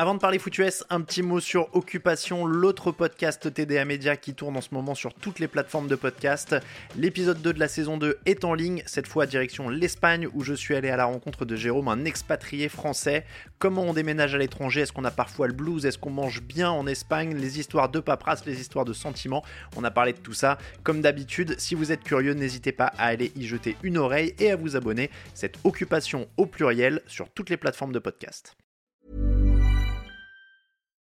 Avant de parler foot US, un petit mot sur Occupation, l'autre podcast TDA Media qui tourne en ce moment sur toutes les plateformes de podcast. L'épisode 2 de la saison 2 est en ligne, cette fois direction l'Espagne où je suis allé à la rencontre de Jérôme, un expatrié français. Comment on déménage à l'étranger? Est-ce qu'on a parfois le blues? Est-ce qu'on mange bien en Espagne? Les histoires de paperasse, les histoires de sentiments. On a parlé de tout ça. Comme d'habitude, si vous êtes curieux, n'hésitez pas à aller y jeter une oreille et à vous abonner. Cette occupation au pluriel sur toutes les plateformes de podcast.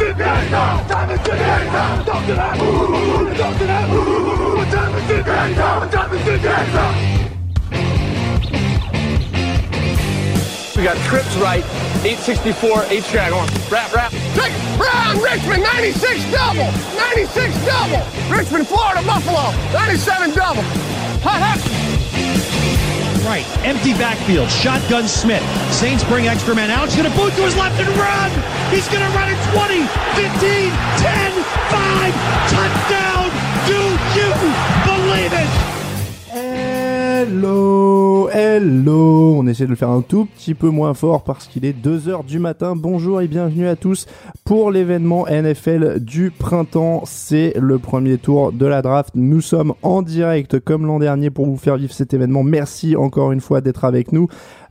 We got trips right, 864, 8 track on. Rap, rap. Take Brown, Richmond, 96 double, 96 double. Richmond, Florida, Buffalo, 97 double. Hot, hot. Right, empty backfield, shotgun Smith. Saints bring extra man out. He's going to boot to his left and run. He's going to run at 20, 15, 10, 5. Touchdown. Hello, hello. On essaie de le faire un tout petit peu moins fort parce qu'il est 2h du matin. Bonjour et bienvenue à tous pour l'événement NFL du printemps. C'est le premier tour de la draft. Nous sommes en direct comme l'an dernier pour vous faire vivre cet événement. Merci encore une fois d'être avec nous.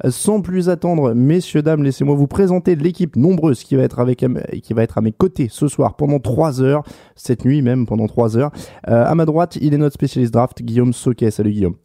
Sans plus attendre, messieurs, dames, laissez-moi vous présenter l'équipe nombreuse qui va être avec qui va être à mes côtés ce soir pendant 3 heures, cette nuit même pendant 3 heures. Euh, à ma droite, il est notre spécialiste draft, Guillaume Soquet. Salut Guillaume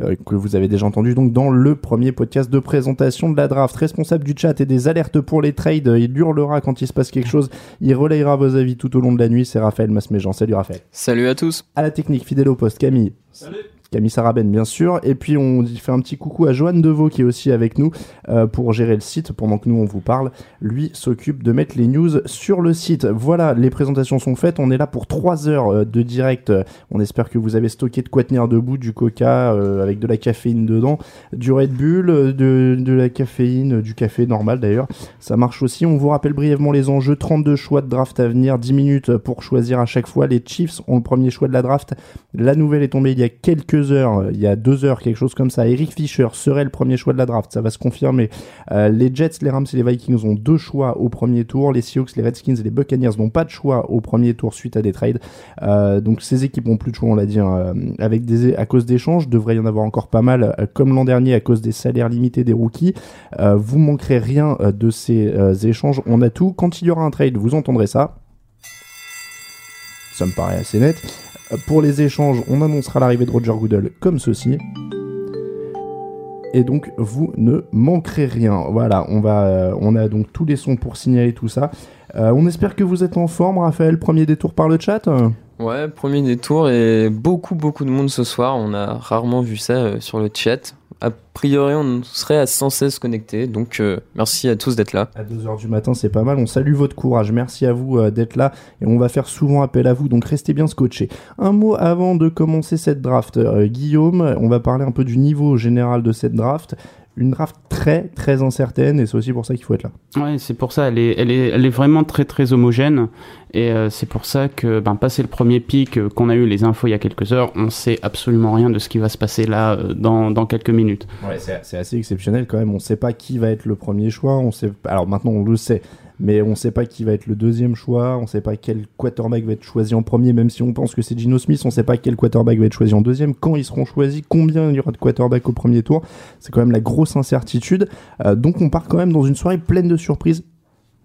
euh, que vous avez déjà entendu donc dans le premier podcast de présentation de la draft. Responsable du chat et des alertes pour les trades, il hurlera quand il se passe quelque chose, il relayera vos avis tout au long de la nuit, c'est Raphaël Masméjean. Salut Raphaël. Salut à tous. À la technique, fidèle au poste, Camille. Salut. Camille Sarabène bien sûr. Et puis on fait un petit coucou à Joanne Deveau qui est aussi avec nous euh, pour gérer le site pendant que nous on vous parle. Lui s'occupe de mettre les news sur le site. Voilà les présentations sont faites. On est là pour 3 heures euh, de direct. On espère que vous avez stocké de quoi tenir debout du coca euh, avec de la caféine dedans du Red Bull de, de la caféine du café normal d'ailleurs. Ça marche aussi. On vous rappelle brièvement les enjeux. 32 choix de draft à venir 10 minutes pour choisir à chaque fois. Les Chiefs ont le premier choix de la draft. La nouvelle est tombée il y a quelques heures, il y a deux heures, quelque chose comme ça, Eric Fischer serait le premier choix de la draft, ça va se confirmer. Euh, les Jets, les Rams et les Vikings ont deux choix au premier tour, les Seahawks, les Redskins et les Buccaneers n'ont pas de choix au premier tour suite à des trades. Euh, donc ces équipes ont plus de choix, on l'a dit, hein, avec à cause d'échanges, devrait y en avoir encore pas mal, euh, comme l'an dernier à cause des salaires limités des rookies. Euh, vous manquerez rien euh, de ces euh, échanges, on a tout. Quand il y aura un trade, vous entendrez ça. Ça me paraît assez net. Pour les échanges, on annoncera l'arrivée de Roger Goodell comme ceci. Et donc vous ne manquerez rien. Voilà, on euh, a donc tous les sons pour signaler tout ça. Euh, on espère que vous êtes en forme, Raphaël. Premier détour par le chat. Ouais, premier détour et beaucoup beaucoup de monde ce soir. On a rarement vu ça euh, sur le chat. A priori, on serait à 116 connectés. Donc euh, merci à tous d'être là. À 2h du matin, c'est pas mal. On salue votre courage. Merci à vous euh, d'être là. Et on va faire souvent appel à vous. Donc restez bien scotchés. Un mot avant de commencer cette draft. Euh, Guillaume, on va parler un peu du niveau général de cette draft. Une draft très très incertaine et c'est aussi pour ça qu'il faut être là. Ouais, c'est pour ça. Elle est, elle est, elle est vraiment très très homogène et euh, c'est pour ça que, ben, passé le premier pic euh, qu'on a eu les infos il y a quelques heures, on sait absolument rien de ce qui va se passer là euh, dans, dans quelques minutes. Ouais, c'est c'est assez exceptionnel quand même. On sait pas qui va être le premier choix. On sait. Alors maintenant on le sait. Mais on sait pas qui va être le deuxième choix, on sait pas quel quarterback va être choisi en premier, même si on pense que c'est Gino Smith, on sait pas quel quarterback va être choisi en deuxième, quand ils seront choisis, combien il y aura de quarterback au premier tour. C'est quand même la grosse incertitude. Euh, donc on part quand même dans une soirée pleine de surprises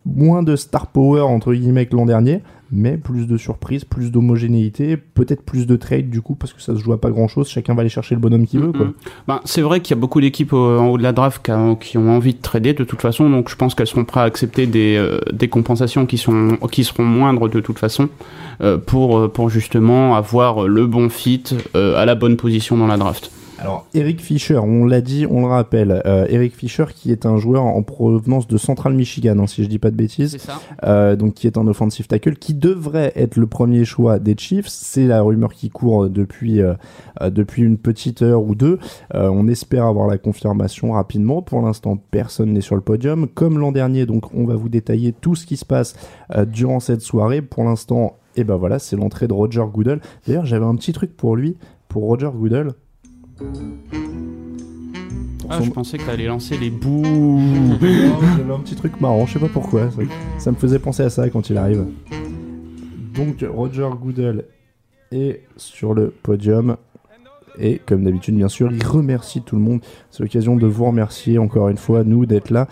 moins de star power entre guillemets que l'an dernier, mais plus de surprises, plus d'homogénéité, peut-être plus de trade du coup parce que ça se joue à pas grand chose, chacun va aller chercher le bonhomme qu'il veut. Mhm. Ben, c'est vrai qu'il y a beaucoup d'équipes au- en haut de la draft qui ont envie de trader de toute façon, donc je pense qu'elles seront prêtes à accepter des, euh, des compensations qui, sont, qui seront moindres de toute façon euh, pour, euh, pour justement avoir le bon fit euh, à la bonne position dans la draft. Alors Eric Fischer, on l'a dit, on le rappelle, euh, Eric Fischer qui est un joueur en provenance de Central Michigan, hein, si je dis pas de bêtises. C'est ça. Euh, donc qui est un offensive tackle qui devrait être le premier choix des Chiefs. C'est la rumeur qui court depuis euh, euh, depuis une petite heure ou deux. On espère avoir la confirmation rapidement. Pour l'instant, personne n'est sur le podium. Comme l'an dernier, donc on va vous détailler tout ce qui se passe durant cette soirée. Pour l'instant, et ben voilà, c'est l'entrée de Roger Goodell. D'ailleurs, j'avais un petit truc pour lui, pour Roger Goodell. Ah, son- je pensais que t'allais lancer les bouts. J'avais un petit truc marrant, je sais pas pourquoi. Ça, ça me faisait penser à ça quand il arrive. Donc Roger Goodell est sur le podium. Et comme d'habitude, bien sûr, il remercie tout le monde. C'est l'occasion de vous remercier encore une fois, nous, d'être là.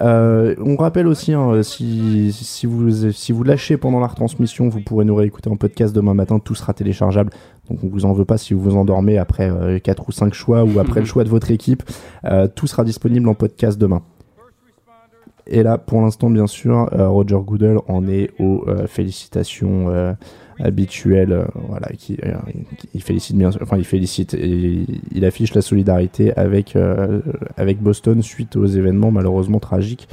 Euh, on rappelle aussi, hein, si, si, vous, si vous lâchez pendant la retransmission, vous pourrez nous réécouter en podcast demain matin. Tout sera téléchargeable. Donc on vous en veut pas si vous vous endormez après 4 ou 5 choix ou après le choix de votre équipe. Euh, tout sera disponible en podcast demain. Et là, pour l'instant, bien sûr, euh, Roger Goodell en est aux euh, félicitations euh, habituelles. euh, voilà, qui, euh, qui- il félicite bien, sûr- enfin, il félicite, et il affiche la solidarité avec euh, avec Boston suite aux événements malheureusement tragiques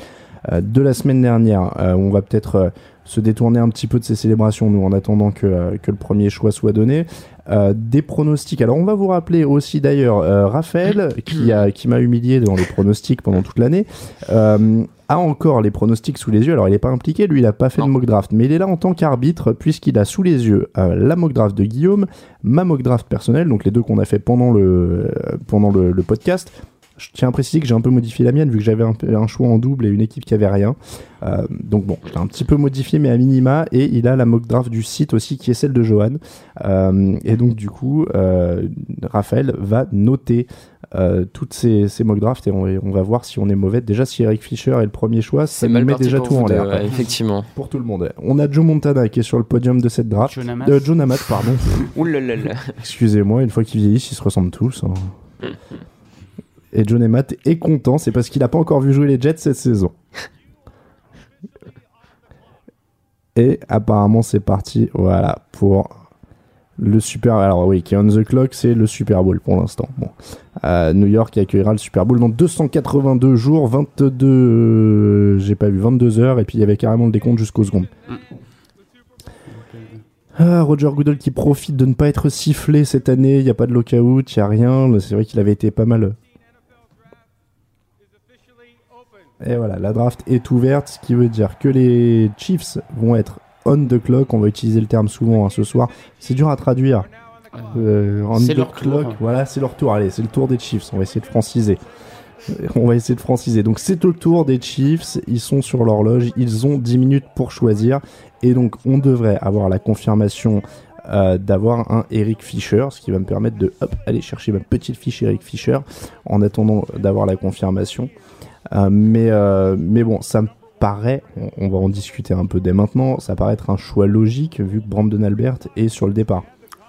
euh, de la semaine dernière. Euh, on va peut-être euh, se détourner un petit peu de ces célébrations, nous, en attendant que, euh, que le premier choix soit donné. Euh, des pronostics. Alors, on va vous rappeler aussi d'ailleurs euh, Raphaël, qui, a, qui m'a humilié dans les pronostics pendant toute l'année, euh, a encore les pronostics sous les yeux. Alors, il n'est pas impliqué, lui, il n'a pas fait de mock draft, mais il est là en tant qu'arbitre, puisqu'il a sous les yeux la mock draft de Guillaume, ma mock draft personnelle, donc les deux qu'on a fait pendant le, pendant le, le podcast. Je tiens à préciser que j'ai un peu modifié la mienne vu que j'avais un, choix en double et une équipe qui avait rien. Euh, donc bon, j'ai un petit peu modifié mais à minima et il a la mock draft du site aussi qui est celle de Johan. Euh, et donc du coup, euh, Raphaël va noter euh, toutes ces, ces mock drafts et on, on va voir si on est mauvais. Déjà si Eric Fischer est le premier choix, ça mal met déjà tout en l'air. ouais, effectivement. Pour tout le monde. On a Joe Montana qui est sur le podium de cette draft. John Amat. Euh, John Amat, pardon. Excusez-moi, une fois qu'ils vieillissent, ils se ressemblent tous. hein. Et John Amat est content, c'est parce qu'il n'a pas encore vu jouer les Jets cette saison. Et apparemment, c'est parti, voilà, pour le Super. Alors oui, qui est on the clock, c'est le Super Bowl pour l'instant. Euh, New York accueillera le Super Bowl dans 282 jours, 22. euh, J'ai pas vu, 22 heures, et puis il y avait carrément le décompte jusqu'aux secondes. Ah, Roger Goodell qui profite de ne pas être sifflé cette année, il n'y a pas de lockout, il n'y a rien. C'est vrai qu'il avait été pas mal. Et voilà, la draft est ouverte, ce qui veut dire que les Chiefs vont être on the clock. On va utiliser le terme souvent hein, ce soir. C'est dur à traduire. Euh, on the leur clock, tour. voilà, c'est leur tour. Allez, c'est le tour des Chiefs. On va essayer de franciser. Euh, On va essayer de franciser. Donc c'est au tour des Chiefs. Ils sont sur l'horloge. Ils ont 10 minutes pour choisir. Et donc on devrait avoir la confirmation euh, d'avoir un Eric Fischer, ce qui va me permettre de hop, aller chercher ma petite fiche Eric Fischer en attendant d'avoir la confirmation. Euh, mais, euh, mais bon, ça me paraît, on, on va en discuter un peu dès maintenant, ça paraît être un choix logique vu que Brandon Albert est sur le départ.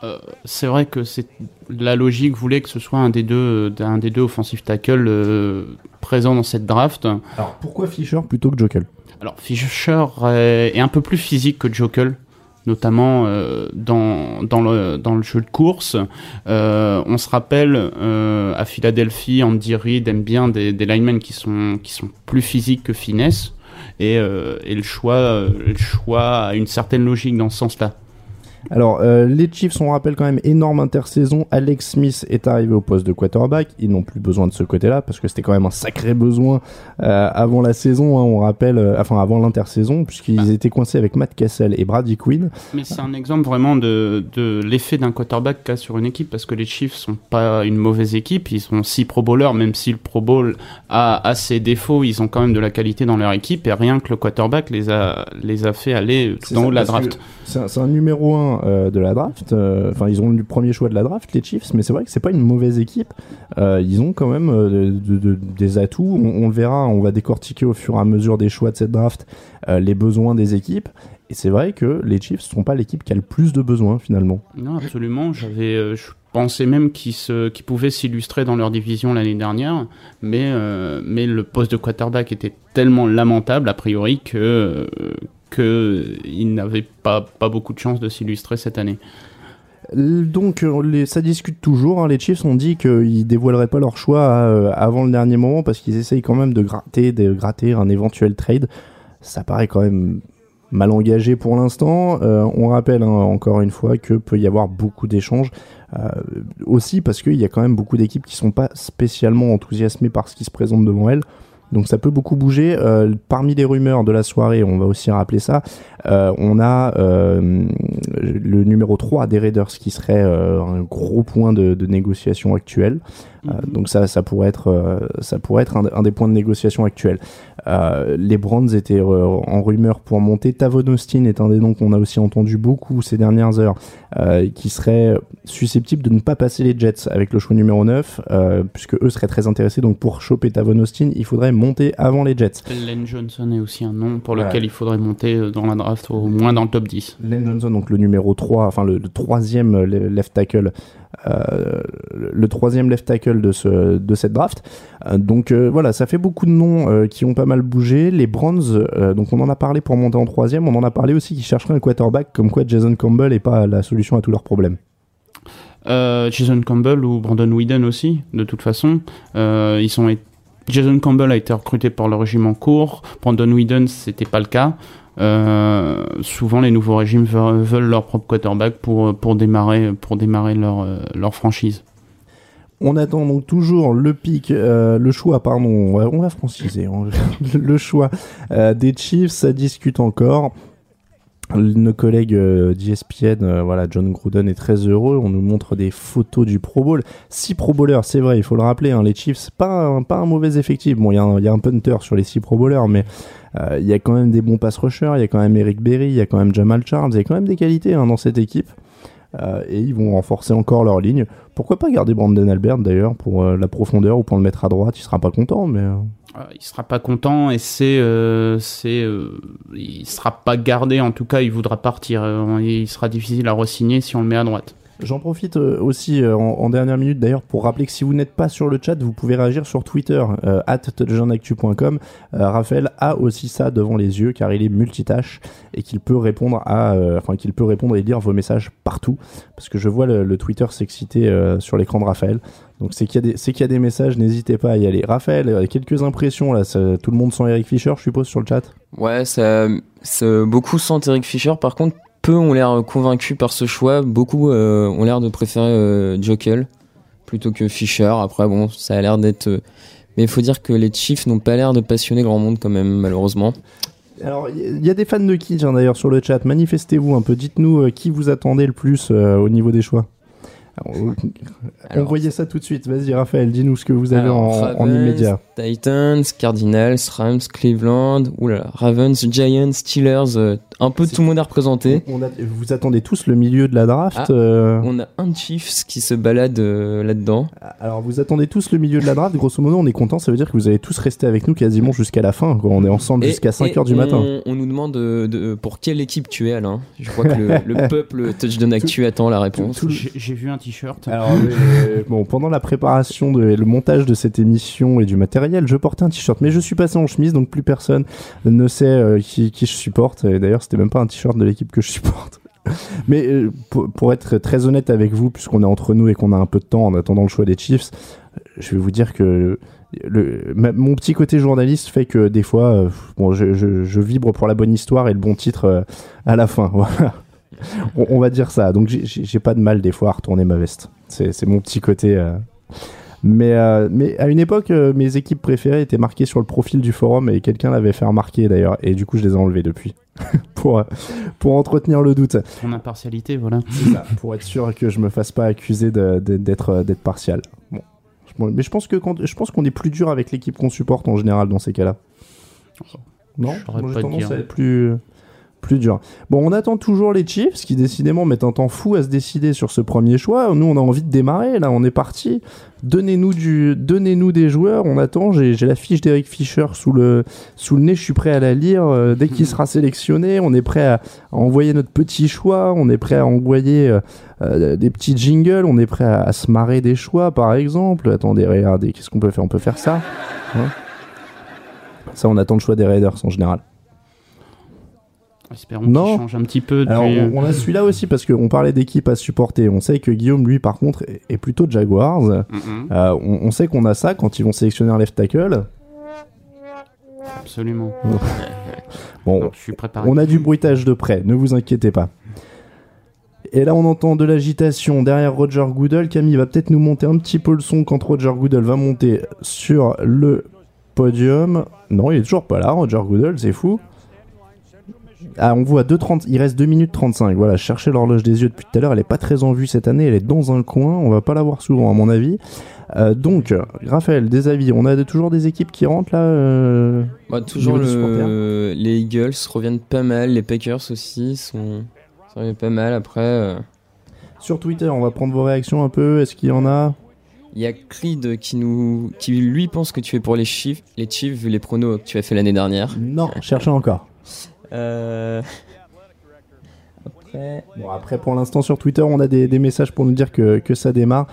Euh, c'est vrai que c'est la logique voulait que ce soit un des deux, un des deux offensive tackle euh, présents dans cette draft. Alors pourquoi Fischer plutôt que Jokel? Alors Fischer est, est un peu plus physique que Jokel, notamment euh, dans, dans, le, dans le jeu de course. Euh, on se rappelle euh, à Philadelphie, Andy Reid aime bien des, des linemen qui sont, qui sont plus physiques que finesse. Et, euh, et le choix, euh, le choix a une certaine logique dans ce sens-là. Alors, euh, les Chiefs, on rappelle quand même énorme intersaison. Alex Smith est arrivé au poste de quarterback. Ils n'ont plus besoin de ce côté-là parce que c'était quand même un sacré besoin euh, avant la saison. hein, on rappelle, euh, enfin avant l'intersaison, puisqu'ils Bah. étaient coincés avec Matt Cassell et Brady Quinn. Mais c'est un exemple vraiment de, de l'effet d'un quarterback qu'a sur une équipe parce que les Chiefs sont pas une mauvaise équipe. Ils sont six Pro Bowlers, même si le Pro Bowl a, a ses défauts, ils ont quand même de la qualité dans leur équipe et rien que le quarterback les a, les a fait aller haut de la draft. C'est un, un numéro 1 de la draft. Euh, Enfin, ils ont le premier choix de la draft, les Chiefs, mais c'est vrai que c'est pas une mauvaise équipe. Euh, ils ont quand même euh, de- de- des atouts. On, le verra, on va décortiquer au fur et à mesure des choix de cette draft euh, les besoins des équipes. Et c'est vrai que les Chiefs sont pas l'équipe qui a le plus de besoins finalement. Non, absolument. J'avais, euh, je pensais même qu'ils se, pouvaient s'illustrer dans leur division l'année dernière, mais euh, mais le poste de quarterback était tellement lamentable a priori que que ils n'avaient pas pas beaucoup de chances de s'illustrer cette année. Donc euh, ça discute toujours. hein. Les Chiefs ont dit qu'ils dévoileraient pas leur choix euh, avant le dernier moment parce qu'ils essayent quand même de gratter, de gratter un éventuel trade. Ça paraît quand même mal engagé pour l'instant. Euh, on rappelle hein, encore une fois que peut y avoir beaucoup d'échanges. Aussi parce qu'il y a quand même beaucoup d'équipes qui sont pas spécialement enthousiasmées par ce qui se présente devant elles. Donc ça peut beaucoup bouger. Euh, parmi les rumeurs de la soirée, on va aussi rappeler ça, on a euh, le numéro 3 des Raiders qui serait euh, un gros point de, de négociation actuel. Euh, donc ça, ça pourrait être, euh, ça pourrait être un, un des points de négociation actuels. Euh, les Browns étaient euh, en rumeur pour monter. Tavon Austin est un des noms qu'on a aussi entendu beaucoup ces dernières heures, euh, qui serait susceptible de ne pas passer les Jets avec le choix numéro 9, euh, puisque eux seraient très intéressés. Donc pour choper Tavon Austin, il faudrait monter avant les Jets. Len Johnson est aussi un nom pour lequel il faudrait monter euh, dans la draft au moins dans le top 10. Len Johnson, donc le numéro 3, enfin le, le troisième euh, le- left tackle, euh, le troisième left tackle de, ce, de cette draft. Euh, donc euh, voilà, ça fait beaucoup de noms qui ont pas mal bougé. Les Browns, donc on en a parlé pour monter en troisième, on en a parlé aussi qui chercheraient un quarterback, comme quoi Jason Campbell n'est pas la solution à tous leurs problèmes. Jason Campbell ou Brandon Whedon aussi, de toute façon. Ils sont Jason Campbell a été recruté par le régime en cours. Brandon Whedon, c'était pas le cas. Euh, souvent, les nouveaux régimes veulent, leur propre quarterback pour, démarrer, euh, leur franchise. On attend donc toujours le pic, euh, le choix, pardon, on va, hein. le choix des Chiefs, ça discute encore. Nos collègues euh, euh, voilà, John Gruden est très heureux. On nous montre des photos du Pro Bowl. Six Pro Bowlers, c'est vrai, il faut le rappeler. hein, les Chiefs, pas un, pas un mauvais effectif. Bon, il y, a un- il y a un punter sur les six Pro Bowlers, mais euh, il y a quand même des bons pass rushers. Il y a quand même Eric Berry, il y a quand même Jamal Charles. Il y a quand même des qualités hein, dans cette équipe. Euh, et ils vont renforcer encore leur ligne. Pourquoi pas garder Brandon Albert d'ailleurs pour euh, la profondeur ou pour le mettre à droite? Il sera pas content, mais. euh, Euh, il sera pas content et c'est, euh, c'est, il sera pas gardé. En tout cas, il voudra partir. Il sera difficile à re-signer si on le met à droite. J'en profite euh, aussi euh, en, dernière minute d'ailleurs pour rappeler que si vous n'êtes pas sur le chat, vous pouvez réagir sur Twitter, euh, at Raphaël a aussi ça devant les yeux car il est multitâche et qu'il peut répondre à, enfin qu'il peut répondre et lire vos messages partout. Parce que je vois le, Twitter s'exciter sur l'écran de Raphaël. Donc c'est qu'il y y a des messages, n'hésitez pas à y aller. Raphaël, quelques impressions là, tout le monde sans Eric Fischer, je suppose sur le chat? Ouais, beaucoup sentent Eric Fischer. Par contre, peu ont l'air convaincus par ce choix. Beaucoup euh, ont l'air de préférer euh, Jokel plutôt que Fischer. Après, bon, ça a l'air d'être. euh, Mais il faut dire que les Chiefs n'ont pas l'air de passionner grand monde quand même, malheureusement. Alors, il y a des fans de qui tiens, d'ailleurs sur le chat Manifestez-vous un peu, dites-nous euh, qui vous attendez le plus au niveau des choix. Alors, euh, Alors, envoyez ça tout de suite, vas-y Raphaël, dis-nous ce que vous avez Alors, en, en Ravens, immédiat. Titans, Cardinals, Rams, Cleveland, oulala, Ravens, Giants, Steelers, euh, un peu tout le monde est représenté. On a- vous attendez tous le milieu de la draft Ah. euh, On a un Chiefs qui se balade euh, là-dedans. Alors vous attendez tous le milieu de la draft, grosso modo on est content, ça veut dire que vous allez tous rester avec nous quasiment jusqu'à la fin, quoi. on est ensemble jusqu'à et 5h du on- matin. On nous demande de, de- pour quelle équipe tu es, Alain? Je crois que le, le peuple Touchdown Actu attend la réponse. j'ai vu un t-shirt. Alors, euh, bon, pendant la préparation de, et le montage de cette émission et du matériel, je portais un t-shirt, mais je suis passé en chemise, donc plus personne ne sait euh, qui, qui je supporte. Et d'ailleurs, c'était même pas un t-shirt de l'équipe que je supporte. Mais euh, pour, pour être très honnête avec vous, puisqu'on est entre nous et qu'on a un peu de temps en attendant le choix des Chiefs, je vais vous dire que le, ma- mon petit côté journaliste fait que des fois, euh, bon, je, je- je vibre pour la bonne histoire et le bon titre euh, à la fin. Voilà. On, on va dire ça. Donc j'ai- pas de mal des fois à retourner ma veste. C'est mon petit côté. euh. Mais, euh, mais à une époque, euh, mes équipes préférées étaient marquées sur le profil du forum et quelqu'un l'avait fait remarquer d'ailleurs. Et du coup, je les ai enlevées depuis. pour, euh, pour entretenir le doute. Ton impartialité, voilà. Ça, pour être sûr que je me fasse pas accuser d'être d'être partial. Bon. Mais je pense que quand, je pense qu'on est plus dur avec l'équipe qu'on supporte en général dans ces cas-là. Non, Moi, pas tendance dire. à être plus plus dur. Bon, on attend toujours les Chiefs qui décidément mettent un temps fou à se décider sur ce premier choix. Nous, on a envie de démarrer. Là, on est parti. Donnez-nous du, donnez-nous des joueurs. On attend. J'ai la fiche d'Eric Fischer sous le sous le nez. Je suis prêt à la lire euh, dès qu'il sera sélectionné. On est prêt à, à envoyer notre petit choix. On est prêt à envoyer euh, euh, des petits jingles. On est prêt à, à se marrer des choix, par exemple. Attendez, regardez. Qu'est-ce qu'on peut faire? On peut faire ça. Hein? Ça, on attend le choix des Raiders en général. Espérons Non. qu'il change un petit peu. Alors, depuis, euh, on, on a celui-là aussi parce qu'on parlait d'équipe à supporter. On sait que Guillaume, lui, par contre, est- est plutôt Jaguars. Euh, on, on sait qu'on a ça quand ils vont sélectionner un left tackle. Absolument. Bon, Donc, je suis préparé. on a du bruitage de près, ne vous inquiétez pas. Et là, on entend de l'agitation derrière Roger Goodell. Camille va peut-être nous monter un petit peu le son quand Roger Goodell va monter sur le podium. Non, il est toujours pas là, Roger Goodell, c'est fou. Ah, on voit 2,30, il reste 2 minutes 35. Voilà, je cherchais l'horloge des yeux depuis tout à l'heure. Elle est pas très en vue cette année, elle est dans un coin. On va pas la voir souvent, à mon avis. Euh, donc, Raphaël, des avis. On a de- toujours des équipes qui rentrent là euh, Bah, toujours le... les Eagles reviennent pas mal, les Packers aussi sont, sont pas mal. Après, euh, Sur Twitter, on va prendre vos réactions un peu. Est-ce qu'il y en a? Il y a Creed qui nous, qui lui pense que tu es pour les Chiefs, les Chiefs vu les pronos que tu as fait l'année dernière. Non, cherchez encore. Euh... Après, Bon, après, pour l'instant, sur Twitter, on a des, messages pour nous dire que, que ça démarre.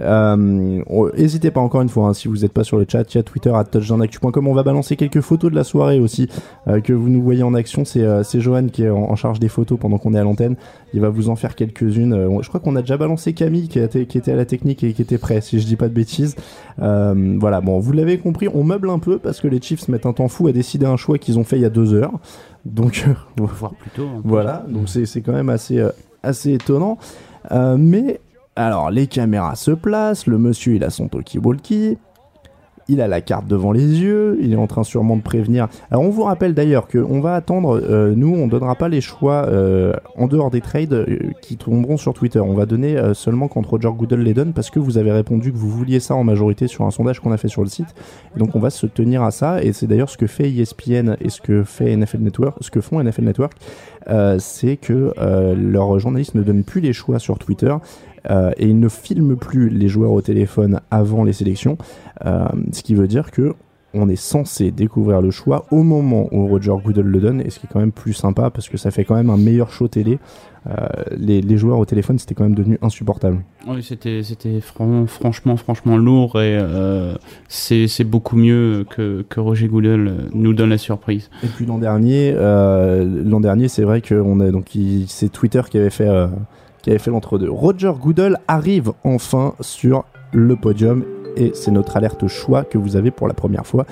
Euh, N'hésitez pas encore une fois, hein, si vous n'êtes pas sur le chat, il y a Twitter à touchdownactu.com. On va balancer quelques photos de la soirée aussi, euh, que vous nous voyez en action. C'est euh, Johan qui est en, charge des photos pendant qu'on est à l'antenne. Il va vous en faire quelques-unes. Je crois qu'on a déjà balancé Camille qui, était- qui était à la technique et qui était prêt, si je dis pas de bêtises. Voilà, bon, vous l'avez compris, on meuble un peu parce que les Chiefs mettent un temps fou à décider un choix qu'ils ont fait il y a deux heures. Donc, Voire plus tôt. hein. voilà, donc c'est c'est quand même assez, euh, assez étonnant. Euh, mais, alors, les caméras se placent, le monsieur il a son talkie-walkie, il a la carte devant les yeux, il est en train sûrement de prévenir. Alors, on vous rappelle d'ailleurs qu'on va attendre, euh, nous on donnera pas les choix euh, en dehors des trades euh, qui tomberont sur Twitter. On va donner seulement quand Roger Goodell les donne parce que vous avez répondu que vous vouliez ça en majorité sur un sondage qu'on a fait sur le site. Donc, on va se tenir à ça et c'est d'ailleurs ce que fait ESPN et ce que fait NFL Network, ce que font NFL Network c'est que leurs journalistes ne donnent plus les choix sur Twitter euh, et ils ne filment plus les joueurs au téléphone avant les sélections, euh, ce qui veut dire que on est censé découvrir le choix au moment où Roger Goodell le donne, et ce qui est quand même plus sympa parce que ça fait quand même un meilleur show télé. Euh, les, les joueurs au téléphone, c'était quand même devenu insupportable. Oui, c'était c'était fran- franchement franchement lourd et euh, c'est c'est beaucoup mieux que, que Roger Goodell nous donne la surprise. Et puis l'an dernier, euh, l'an dernier, c'est vrai qu'on a donc c'est Twitter qui avait fait qui avait fait l'entre-deux. Roger Goodell arrive enfin sur le podium et c'est notre alerte choix que vous avez pour la première fois.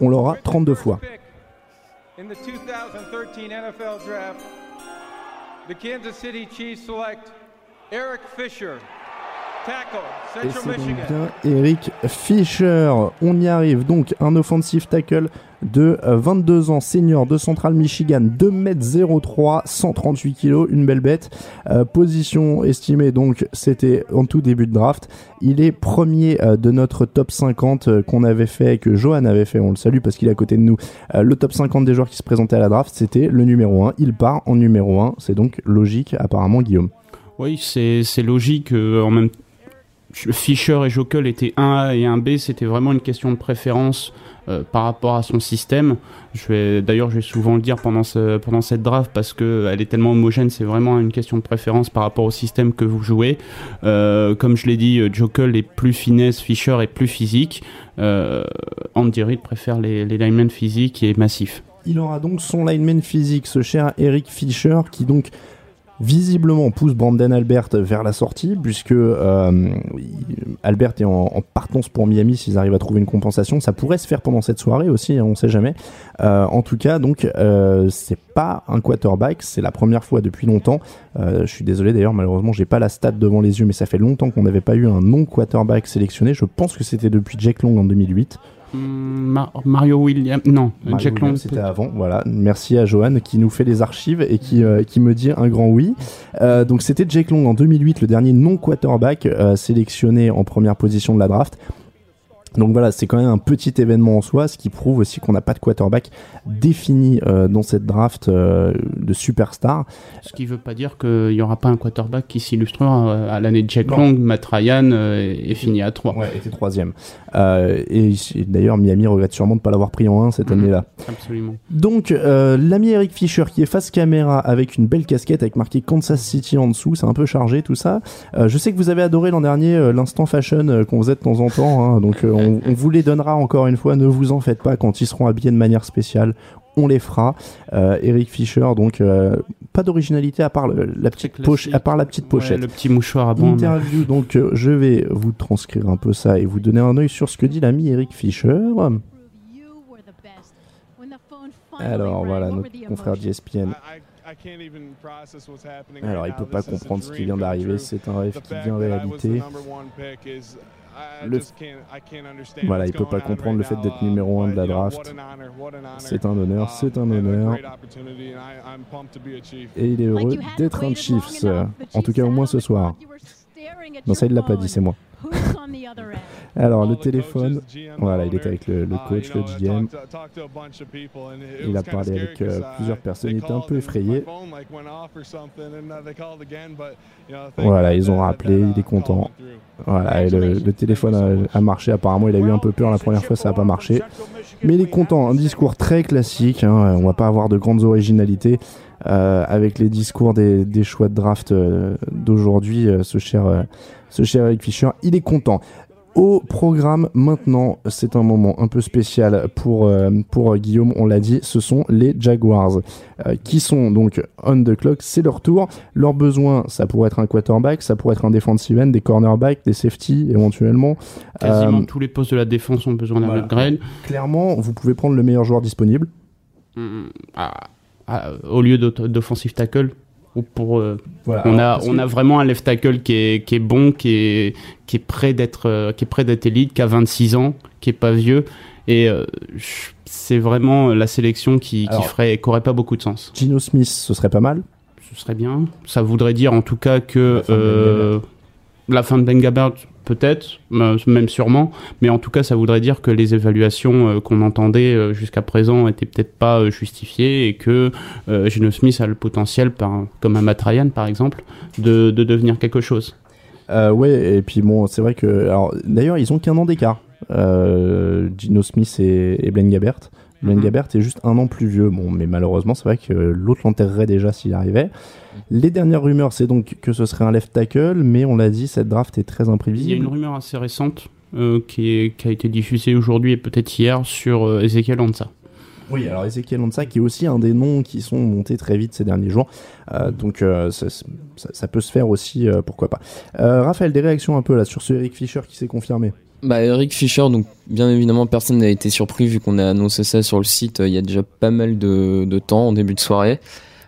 On l'aura 32 fois. In the 2013 NFL Draft, the Kansas City Chiefs Eric Fisher, Et Central c'est donc Michigan. bien Eric Fischer. On y arrive donc un offensive tackle de euh, 22 ans, senior de Central Michigan, 2m03, 138 kg, une belle bête. Euh, position estimée donc c'était en tout début de draft. Il est premier euh, de notre top 50 euh, qu'on avait fait, que Johan avait fait, on le salue parce qu'il est à côté de nous. Euh, le top 50 des joueurs qui se présentaient à la draft, c'était le numéro 1. Il part en numéro 1, c'est donc logique apparemment Guillaume. Oui, c'est c'est logique. euh, en même Fischer et Jokel étaient un A et un B. C'était vraiment une question de préférence euh, par rapport à son système. Je vais d'ailleurs, je vais souvent le dire pendant ce, pendant cette draft parce que elle est tellement homogène. C'est vraiment une question de préférence par rapport au système que vous jouez. Euh, comme je l'ai dit, euh, Jokel est plus finesse, Fischer est plus physique. Euh, Andy Reid préfère les, les linemen physiques et massifs. Il aura donc son lineman physique, ce cher Eric Fischer, qui donc visiblement pousse Brandon Albert vers la sortie, puisque euh, Albert est en, partance pour Miami s'ils arrivent à trouver une compensation. Ça pourrait se faire pendant cette soirée aussi, hein, on sait jamais. Euh, en tout cas, donc euh, c'est pas un quarterback, c'est la première fois depuis longtemps. Je suis désolé d'ailleurs, malheureusement, j'ai pas la stat devant les yeux, mais ça fait longtemps qu'on n'avait pas eu un non quarterback sélectionné. Je pense que c'était depuis Jack Long en 2008. Ma Mario Williams, non, Mario Jack. Williams, c'était avant, voilà. Merci à Johan qui nous fait les archives et qui, euh, qui me dit un grand oui. Euh, donc c'était Jake Long en 2008, le dernier non quarterback euh, sélectionné en première position de la draft. Donc voilà, c'est quand même un petit événement en soi, ce qui prouve aussi qu'on n'a pas de quarterback défini euh, dans cette draft euh, de superstar. Ce qui veut pas dire qu'il n'y aura pas un quarterback qui s'illustrera euh, à l'année de Jack Long, Matt Ryan euh, est fini à 3. Ouais, était troisième. Et, et d'ailleurs, Miami regrette sûrement de ne pas l'avoir pris en 1 cette Mhm. année-là. Absolument. Donc, l'ami Eric Fischer qui est face caméra avec une belle casquette avec marqué Kansas City en dessous, c'est un peu chargé tout ça. Je sais que vous avez adoré l'an dernier l'instant fashion qu'on faisait de temps en temps, hein, donc on, on vous les donnera encore une fois, ne vous en faites pas quand ils seront habillés de manière spéciale. On les fera. Euh, Eric Fischer, donc euh, pas d'originalité à part le- la petite poche, à part la petite Ouais, pochette. le petit mouchoir à bande. Interview, donc euh, je vais vous transcrire un peu ça et vous donner un œil sur ce que dit l'ami Eric Fischer. Alors voilà, notre confrère d'ESPN. Alors il peut pas comprendre ce qui vient d'arriver, c'est un rêve qui vient réalité. Le- Voilà, il peut pas comprendre le fait d'être numéro 1 de la draft. C'est un honneur, c'est un honneur. Et il est heureux d'être un Chiefs, en tout cas au moins ce soir. Non, ça il l'a pas dit, c'est moi. Alors le téléphone, voilà, il était avec le, coach, le GM. Il a parlé avec euh, plusieurs personnes, il était un peu effrayé. Voilà, ils ont rappelé, il est content. Voilà, et le, téléphone a, marché. Apparemment, il a eu un peu peur la première fois, ça n'a pas marché. Mais il est content. Un discours très classique. hein, On va pas avoir de grandes originalités avec les discours des, des choix de draft euh, d'aujourd'hui. euh, ce cher, euh, ce cher Eric Fischer, il est content. Au programme maintenant, c'est un moment un peu spécial pour, euh, pour Guillaume, on l'a dit, ce sont les Jaguars euh, qui sont donc on the clock, c'est leur tour. Leurs besoins, ça pourrait être un quarterback, ça pourrait être un defensive end, des cornerbacks, des safety éventuellement. Quasiment Euh, tous les postes de la défense ont besoin d'un voilà. upgrade. Clairement, vous pouvez prendre le meilleur joueur disponible. Mm, ah, au lieu d'offensive tackle. Ou pour, euh, Voilà, on, a, on que- a vraiment un left tackle qui est, qui est bon, qui est, qui est prêt d'être euh, qui est prêt d'être élite, qui a 26 ans, qui est pas vieux. Et euh, c'est vraiment la sélection qui, qui ferait, qui aurait pas beaucoup de sens. Gino Smith, ce serait pas mal. Ce serait bien. Ça voudrait dire en tout cas que La fin de la fin de Gabbert, peut-être, même sûrement, mais en tout cas, ça voudrait dire que les évaluations euh, qu'on entendait euh, jusqu'à présent étaient peut-être pas euh, justifiées et que Geno Smith a le potentiel, comme un Matt Ryan par exemple, de, de devenir quelque chose. Ouais, et puis bon, c'est vrai que. D'ailleurs, ils ont qu'un an d'écart. Gino Smith et, et. Blaine Mhm. Gabbert est juste un an plus vieux. Bon, mais malheureusement, c'est vrai que l'autre l'enterrerait déjà s'il arrivait. Les dernières rumeurs, c'est donc que ce serait un left tackle, mais on l'a dit, cette draft est très Il y a imprévisible. une rumeur assez récente euh, qui, est- qui a été diffusée aujourd'hui et peut-être hier sur euh, Ezekiel Ansa. Oui, alors Ezekiel Ansa, qui est aussi un des noms qui sont montés très vite ces derniers jours. Euh, donc euh, ça, ça- ça peut se faire aussi, euh, pourquoi pas. Raphaël, des réactions un peu là sur ce Eric Fischer qui s'est confirmé? Bah Eric Fischer, donc bien évidemment personne n'a été surpris vu qu'on a annoncé ça sur le site euh, il y a déjà pas mal de, temps en début de soirée.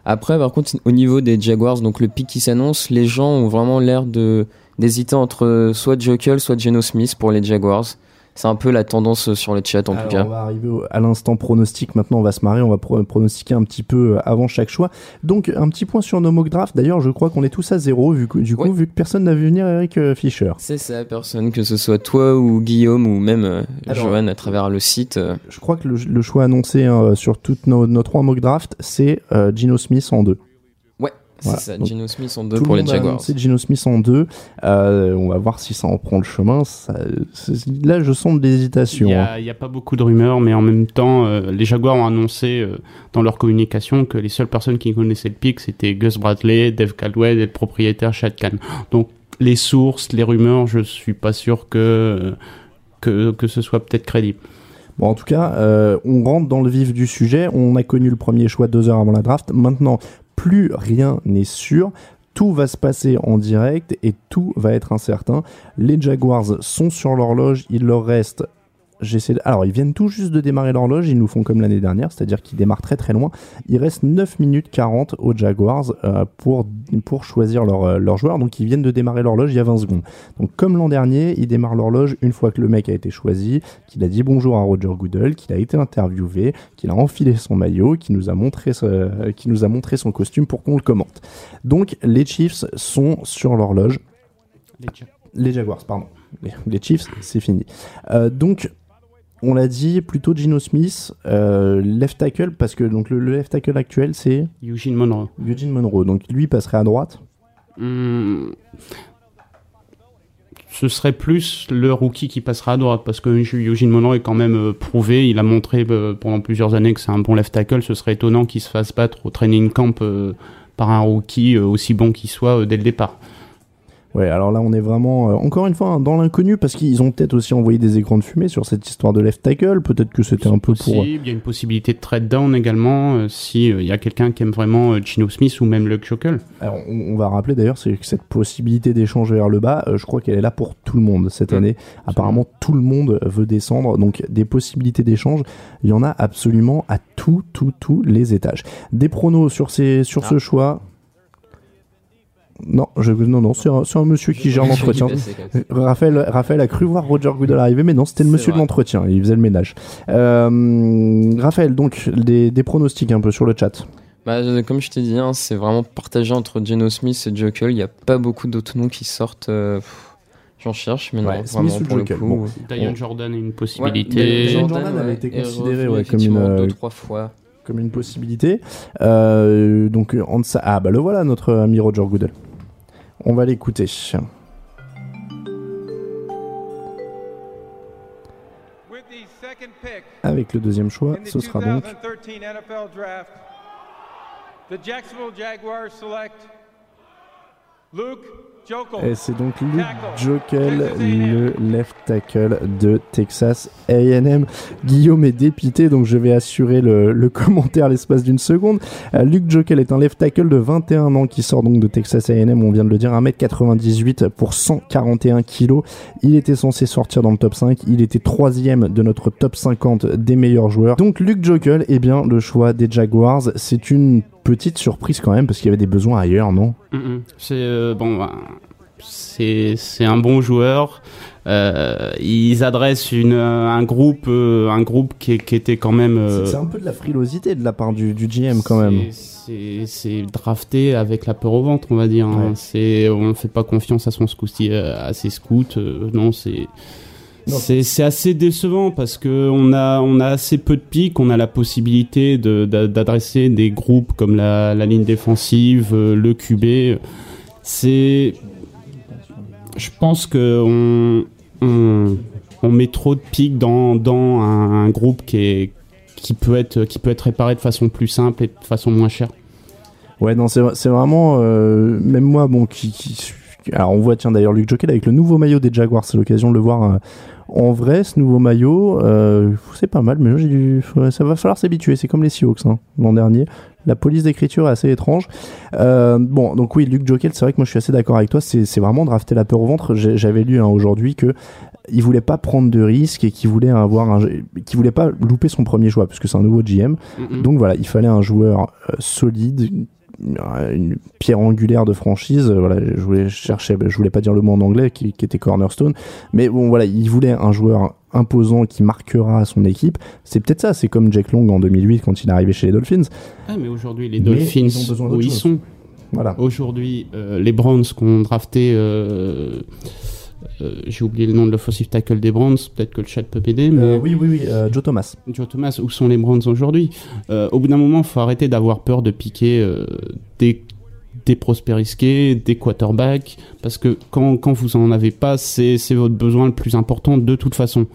Après par contre au niveau des Jaguars, donc le pic qui s'annonce, les gens ont vraiment l'air de d'hésiter entre euh, soit Jokel soit Geno Smith pour les Jaguars. C'est un peu la tendance sur le chat en Alors, tout cas. On va arriver au- à l'instant pronostic. Maintenant, on va se marrer. On va pro- pronostiquer un petit peu euh, avant chaque choix. Donc, un petit point sur nos mock draft. D'ailleurs, je crois qu'on est tous à zéro, vu que, du coup, vu que personne n'a vu venir Eric euh, Fischer. C'est ça, personne, que ce soit toi ou Guillaume ou même euh, Alors- Johan à travers le site. euh, Je crois que le, le choix annoncé hein, sur toutes nos, nos trois mock draft, c'est euh, Gino Smith en deux. Ouais, c'est Voilà. ça, Donc, Geno Smith en deux pour le les Jaguars. annoncé Gino Smith en deux. Euh, on va voir si ça en prend le chemin. Ça- c'est- là, je sens de Il l'hésitation. n'y hein. a, il y a pas beaucoup de rumeurs, mais en même temps, euh, les Jaguars ont annoncé euh, dans leur communication que les seules personnes qui connaissaient le pic, c'était Gus Bradley, Dave Caldwell et le propriétaire Chad Khan. Donc, les sources, les rumeurs, je suis pas sûr que, que, que ce soit peut-être crédible. Bon, en tout cas, euh, on rentre dans le vif du sujet. On a connu le premier choix deux heures avant la draft. Maintenant, plus rien n'est sûr. Tout va se passer en direct et tout va être incertain. Les Jaguars sont sur l'horloge, il leur reste J'essaie de- Alors, ils viennent tout juste de démarrer l'horloge, ils nous font comme l'année dernière, c'est-à-dire qu'ils démarrent très très loin. Il reste 9 minutes 40 aux Jaguars euh, pour, pour choisir leur, euh, leur joueur, donc ils viennent de démarrer l'horloge il y a 20 secondes. Donc, comme l'an dernier, ils démarrent l'horloge une fois que le mec a été choisi, qu'il a dit bonjour à Roger Goodell, qu'il a été interviewé, qu'il a enfilé son maillot, qu'il nous, a montré ce- qu'il nous a montré son costume pour qu'on le commente. Donc, les Chiefs sont sur l'horloge. Les Jaguars, pardon. Les, les Chiefs, c'est fini. Euh, donc, on l'a dit, plutôt Gino Smith, euh, left tackle, parce que donc, le, le left tackle actuel, c'est Eugene Monroe. Eugene Monroe. Donc, lui passerait à droite. Hmm, Ce serait plus le rookie qui passera à droite parce que Eugene Monroe est quand même euh, prouvé. Il a montré euh, pendant plusieurs années que c'est un bon left tackle. Ce serait étonnant qu'il se fasse battre au training camp par un rookie aussi bon qu'il soit dès le départ. Ouais, alors là, on est vraiment, euh, encore une fois, hein, dans l'inconnu, parce qu'ils ont peut-être aussi envoyé des écrans de fumée sur cette histoire de left tackle. Peut-être que c'était un peu pour. Possible. Il y a une possibilité de trade down également euh, si euh, il y a quelqu'un qui aime vraiment euh, Gino Smith ou même Luke. Alors, on, on va rappeler d'ailleurs, c'est que cette possibilité d'échange vers le bas, euh, je crois qu'elle est là pour tout le monde cette année. Apparemment, tout le monde veut descendre. Donc, des possibilités d'échange, il y en a absolument à tous, tous, tous les étages. Des pronos sur, ces, sur ce choix. Non, je, non, non, c'est un, monsieur qui gère l'entretien. Raphaël, Raphaël a cru voir Roger Goodell arriver, mais non, c'était le monsieur de l'entretien. Il faisait le ménage. Euh, Raphaël, donc, des, des pronostics un peu sur le chat. Bah, euh, comme je t'ai dit, hein, c'est vraiment partagé entre Geno Smith et Jokel. Il n'y a pas beaucoup d'autres noms qui sortent. euh, J'en cherche, mais non, Ouais, vraiment Smith ou pour le coup. bon. Jordan est une Ouais, possibilité. Diane Jordan, Jordan avait ouais, été considéré, revenu ouais, comme une, deux, trois fois. comme une possibilité. Euh, donc, en deçà- ah bah le voilà, notre ami Roger Goodell. On va l'écouter. Avec le deuxième choix, ce sera donc 2013 NFL Draft, the Jacksonville Jaguars select Luke. Et c'est donc Luke Jokel, le left tackle de Texas A&M. Guillaume est dépité, donc je vais assurer le, le commentaire l'espace d'une seconde. Euh, Luke Jokel est un left tackle de 21 ans qui sort donc de Texas A&M, on vient de le dire, 1m98 pour 141 kg. Il était censé sortir dans le top 5, il était troisième de notre top 50 des meilleurs joueurs. Donc Luke Jokel, eh bien le choix des Jaguars, c'est une petite surprise quand même, parce qu'il y avait des besoins ailleurs, non? Mhm. C'est euh, bon, ben, c'est un bon joueur. Euh, ils adressent une, un groupe, euh, un groupe qui, qui était quand même. euh, C'est- un peu de la frilosité de la part du, du GM quand même. c'est- drafté avec la peur au ventre, on va dire. hein. Ouais. C'est, on ne fait pas confiance à son scouti, euh, à ses scouts. euh, non, c'est. C'est c'est assez décevant parce que on a on a assez peu de pics, on a la possibilité de- d'adresser des groupes comme la, la ligne défensive, euh, le QB. C'est je pense que on, on, on met trop de pics dans, dans un, un groupe qui est qui peut être qui peut être réparé de façon plus simple et de façon moins chère. Ouais, non, c'est c'est vraiment. euh, même moi, bon, qui. qui- alors, on voit, tiens, d'ailleurs, Luke Jokel avec le nouveau maillot des Jaguars, c'est l'occasion de le voir euh, en vrai, ce nouveau maillot. euh, c'est pas mal, mais dû- ça va falloir s'habituer. C'est comme les Seahawks hein, l'an dernier. La police d'écriture est assez étrange. Euh, bon, donc oui, Luke Jokel, c'est vrai que moi je suis assez d'accord avec toi. C'est vraiment drafter la peur au ventre. J'avais lu hein, aujourd'hui que il voulait pas prendre de risques et qu'il voulait avoir un, qu'il voulait pas louper son premier choix puisque c'est un nouveau GM. Donc voilà, il fallait un joueur euh, solide, une- pierre angulaire de franchise. Euh, Voilà, je voulais chercher, je voulais pas dire le mot en anglais qui, qui était cornerstone, mais bon voilà, il voulait un joueur imposant qui marquera son équipe. C'est peut-être ça, c'est comme Jack Long en 2008 quand il est arrivé chez les Dolphins. Ah, mais aujourd'hui les Mais Dolphins ils ont besoin où ils chose. sont. Voilà. Aujourd'hui, euh, les Browns qu'on drafté, euh, j'ai oublié le nom de l'offensive tackle des Browns, peut-être que le chat peut m'aider, mais Euh, oui, oui, oui, euh, Joe Thomas. Joe Thomas, où sont les Browns aujourd'hui? Euh, Au bout d'un moment, il faut arrêter d'avoir peur de piquer euh, des, des prospects risqués, des quarterbacks, parce que quand, quand vous en avez pas, c'est c'est votre besoin le plus important de toute façon.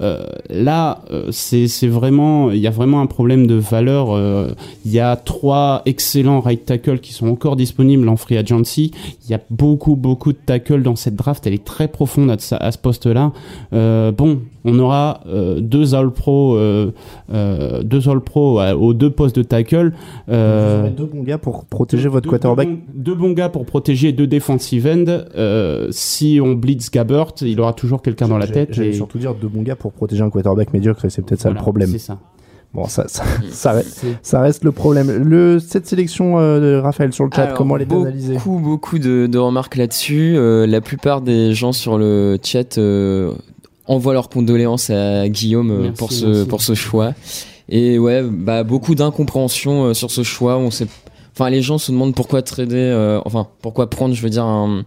Euh, là, euh, c'est vraiment, il y a vraiment un problème de valeur. euh, Il y a trois excellents right tackles qui sont encore disponibles en free agency. Il y a beaucoup, beaucoup de tackles dans cette draft. Elle est très profonde à, ce- poste-là. Bon, on aura euh, deux All Pro, euh, euh, deux All Pro euh, aux deux postes de tackle. Vous aurez deux bons gars pour protéger votre deux- quarterback. Deux, bons- deux bons gars pour protéger deux defensive end. Euh, si on blitz Gabbert, il aura toujours quelqu'un dans la tête. J'allais et- surtout dire deux bons gars pour protéger un quarterback médiocre et c'est peut-être ça le problème. C'est ça. Bon, ça, ça, ça, reste, ça reste le problème. Le, cette sélection, euh, de Raphaël, sur le chat, Alors, comment elle est beaucoup, analysée? beaucoup de, de remarques là-dessus. Euh, la plupart des gens sur le chat euh, envoient leurs condoléances à Guillaume euh, Merci, pour ce merci. pour ce choix. Et ouais, bah beaucoup d'incompréhension euh, sur ce choix. On sait, enfin les gens se demandent pourquoi trader, euh, enfin pourquoi prendre, je veux dire un